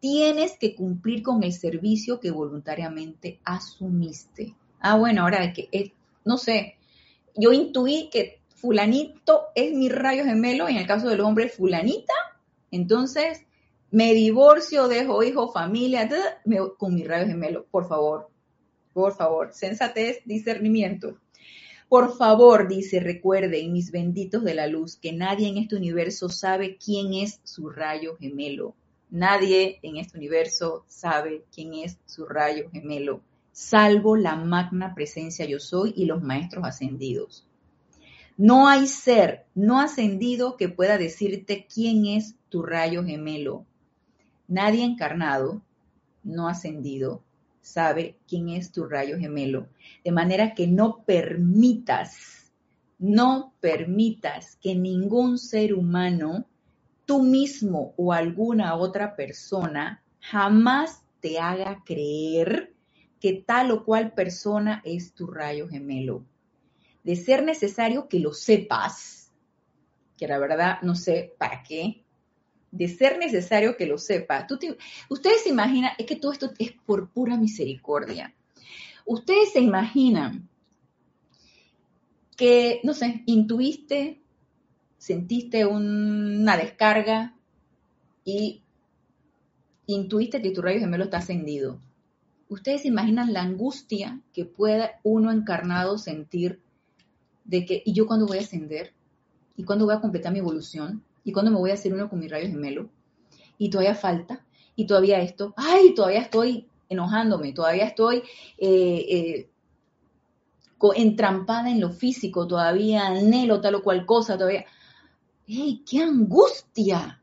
tienes que cumplir con el servicio que voluntariamente asumiste. Ah, bueno, ahora que, no sé, yo intuí que fulanito es mi rayo gemelo, en el caso del hombre fulanita, entonces me divorcio, dejo hijo, familia, con mi rayo gemelo, por favor, por favor, sensatez, discernimiento. Por favor, dice, recuerden, mis benditos de la luz, que nadie en este universo sabe quién es su rayo gemelo. Nadie en este universo sabe quién es su rayo gemelo, salvo la magna presencia yo soy y los maestros ascendidos. No hay ser no ascendido que pueda decirte quién es tu rayo gemelo. Nadie encarnado, no ascendido, sabe quién es tu rayo gemelo. De manera que no permitas, no permitas que ningún ser humano, tú mismo o alguna otra persona, jamás te haga creer que tal o cual persona es tu rayo gemelo. De ser necesario que lo sepas, que la verdad no sé para qué, de ser necesario que lo sepa. ustedes se imaginan, es que todo esto es por pura misericordia. Ustedes se imaginan que, no sé, intuiste, sentiste una descarga y intuiste que tu rayo gemelo está ascendido. Ustedes se imaginan la angustia que pueda uno encarnado sentir de que, ¿y yo cuándo voy a ascender? ¿Y cuándo voy a completar mi evolución? ¿Y cuándo me voy a hacer uno con mi rayo gemelo? Y todavía falta, y todavía esto, ay, todavía estoy enojándome, todavía estoy eh, eh, entrampada en lo físico, todavía anhelo tal o cual cosa, todavía. ¡Ey, qué angustia!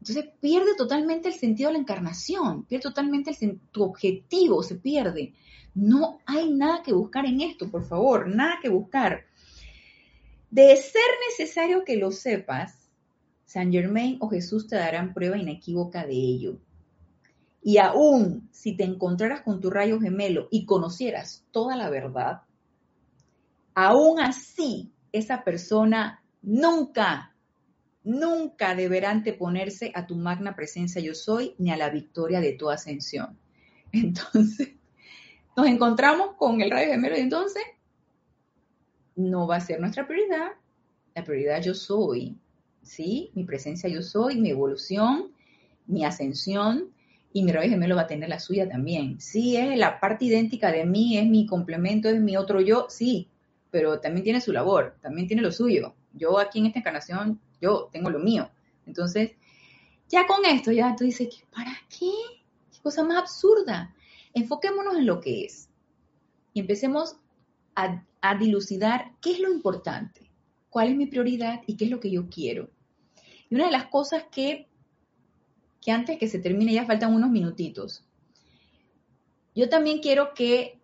Entonces pierde totalmente el sentido de la encarnación, pierde totalmente el tu objetivo, se pierde. No hay nada que buscar en esto, por favor, nada que buscar. De ser necesario que lo sepas, San Germain o Jesús te darán prueba inequívoca de ello. Y aún si te encontraras con tu rayo gemelo y conocieras toda la verdad, aún así esa persona nunca, nunca deberá anteponerse a tu magna presencia yo soy ni a la victoria de tu ascensión. <laughs> Entonces, nos encontramos con el rayo gemelo y entonces no va a ser nuestra prioridad. La prioridad yo soy. ¿Sí? Mi presencia yo soy, mi evolución, mi ascensión y mi rayo gemelo va a tener la suya también. Sí, es la parte idéntica de mí, es mi complemento, es mi otro yo, sí, pero también tiene su labor, también tiene lo suyo. Yo aquí en esta encarnación, yo tengo lo mío. Entonces, ya con esto, ya tú dices, ¿para qué? ¿Qué cosa más absurda? Enfoquémonos en lo que es y empecemos a, a dilucidar qué es lo importante, cuál es mi prioridad y qué es lo que yo quiero. Y una de las cosas que, que antes que se termine, ya faltan unos minutitos, yo también quiero que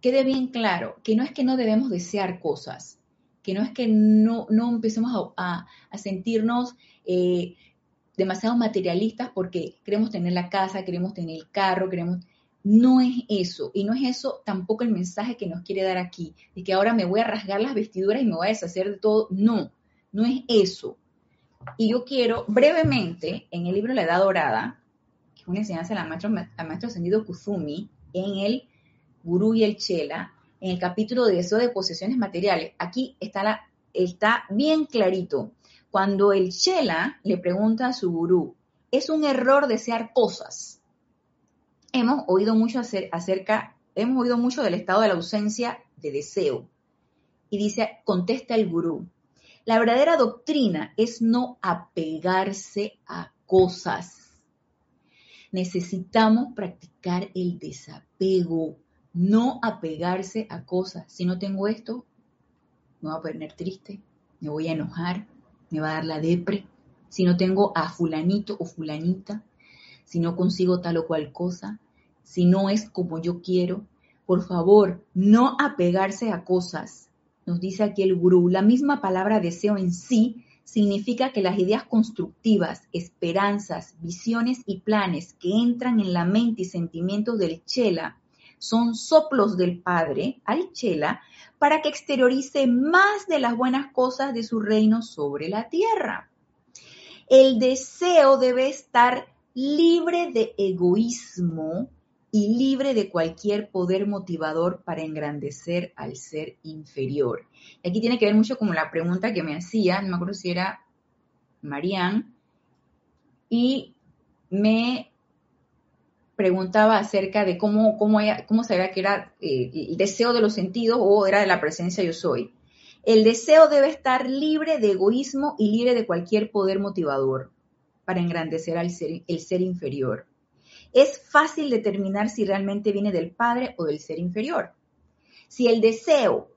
quede bien claro que no es que no debemos desear cosas, que no es que no, no empecemos a, sentirnos eh, demasiado materialistas porque queremos tener la casa, queremos tener el carro, queremos... No es eso, y no es eso tampoco el mensaje que nos quiere dar aquí, de que ahora me voy a rasgar las vestiduras y me voy a deshacer de todo. No, no es eso. Y yo quiero brevemente, en el libro La Edad Dorada, que es una enseñanza del maestro, maestro ascendido Kuzumi, en el Gurú y el Chela, en el capítulo de deseo de posesiones materiales, aquí está, está bien clarito. Cuando el Chela le pregunta a su gurú, es un error desear cosas. Hemos oído mucho acerca, hemos oído mucho del estado de la ausencia de deseo. Y dice, contesta el gurú, la verdadera doctrina es no apegarse a cosas. Necesitamos practicar el desapego, no apegarse a cosas. Si no tengo esto, me voy a poner triste, me voy a enojar, me va a dar la depre. Si no tengo a fulanito o fulanita, si no consigo tal o cual cosa, si no es como yo quiero, por favor, no apegarse a cosas nos dice aquí el gurú, la misma palabra deseo en sí significa que las ideas constructivas, esperanzas, visiones y planes que entran en la mente y sentimientos del chela son soplos del Padre al chela para que exteriorice más de las buenas cosas de su reino sobre la tierra. El deseo debe estar libre de egoísmo y libre de cualquier poder motivador para engrandecer al ser inferior. Y aquí tiene que ver mucho como la pregunta que me hacía, no me acuerdo si era Marianne, y me preguntaba acerca de cómo, cómo, cómo sabía que era eh, el deseo de los sentidos o era de la presencia yo soy. El deseo debe estar libre de egoísmo y libre de cualquier poder motivador para engrandecer al ser, el ser inferior. Es fácil determinar si realmente viene del Padre o del ser inferior. Si el deseo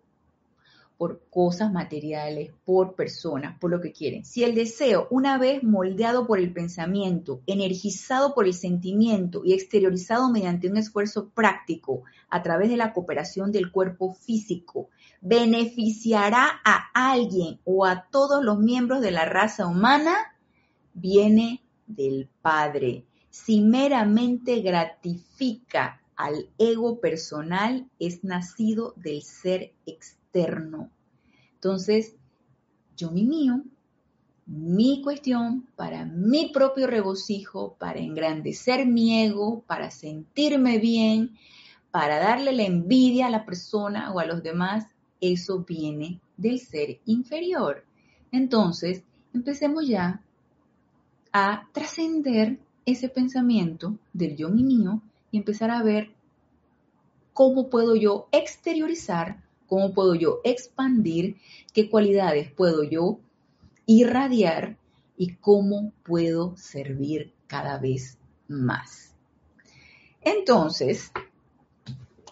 por cosas materiales, por personas, por lo que quieren. Si el deseo, una vez moldeado por el pensamiento, energizado por el sentimiento y exteriorizado mediante un esfuerzo práctico a través de la cooperación del cuerpo físico, beneficiará a alguien o a todos los miembros de la raza humana, viene del Padre. Si meramente gratifica al ego personal, es nacido del ser externo entonces, yo mi mío, mi cuestión, para mi propio regocijo, para engrandecer mi ego, para sentirme bien, para darle la envidia a la persona o a los demás, eso viene del ser inferior. Entonces, empecemos ya a trascender ese pensamiento del yo mi mío y empezar a ver cómo puedo yo exteriorizar ¿Cómo puedo yo expandir? ¿Qué cualidades puedo yo irradiar? ¿Y cómo puedo servir cada vez más? Entonces,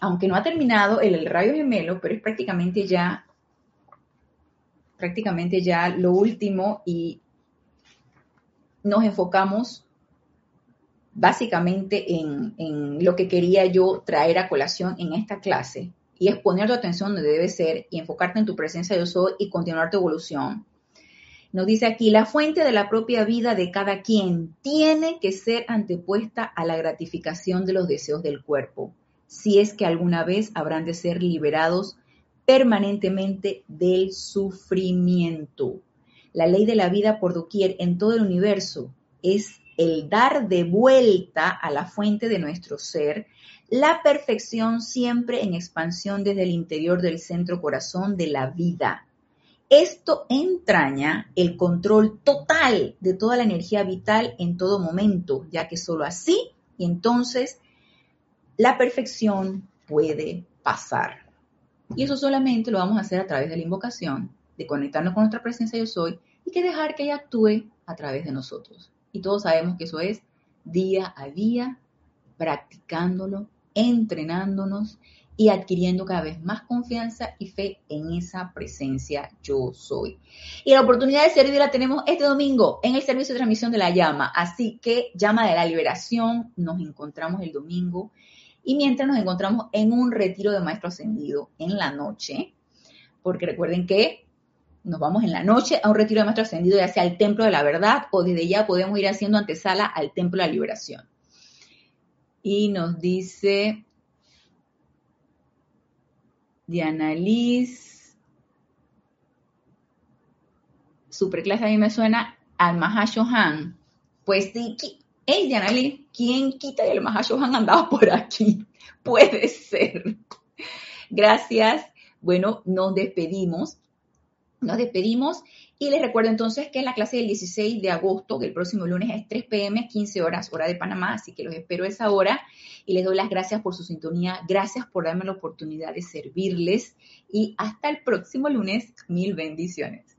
aunque no ha terminado el, rayo gemelo, pero es prácticamente ya, prácticamente ya lo último y nos enfocamos básicamente en, en, lo que quería yo traer a colación en esta clase, y es poner tu atención donde debe ser y enfocarte en tu presencia de soy y continuar tu evolución. Nos dice aquí, la fuente de la propia vida de cada quien tiene que ser antepuesta a la gratificación de los deseos del cuerpo, si es que alguna vez habrán de ser liberados permanentemente del sufrimiento. La ley de la vida por doquier en todo el universo es el dar de vuelta a la fuente de nuestro ser la perfección siempre en expansión desde el interior del centro corazón de la vida. Esto entraña el control total de toda la energía vital en todo momento, ya que solo así y entonces la perfección puede pasar. Y eso solamente lo vamos a hacer a través de la invocación, de conectarnos con nuestra presencia yo soy y que dejar que ella actúe a través de nosotros. Y todos sabemos que eso es día a día, practicándolo entrenándonos y adquiriendo cada vez más confianza y fe en esa presencia yo soy. Y la oportunidad de servir la tenemos este domingo en el servicio de transmisión de la llama. Así que llama de la liberación, nos encontramos el domingo y mientras nos encontramos en un retiro de maestro ascendido en la noche, porque recuerden que nos vamos en la noche a un retiro de maestro ascendido ya sea al templo de la verdad o desde ya podemos ir haciendo antesala al templo de la liberación y nos dice Diana Liz, superclase a mí me suena al Mahashohan. Pues sí, hey Diana Liz, ¿quién quita que el Mahashohan andaba por aquí? <laughs> Puede ser. Gracias. Bueno, nos despedimos. Nos despedimos y les recuerdo entonces que la clase del 16 de agosto, que el próximo lunes es 3 pm, 15 horas, hora de Panamá, así que los espero esa hora y les doy las gracias por su sintonía, gracias por darme la oportunidad de servirles y hasta el próximo lunes, mil bendiciones.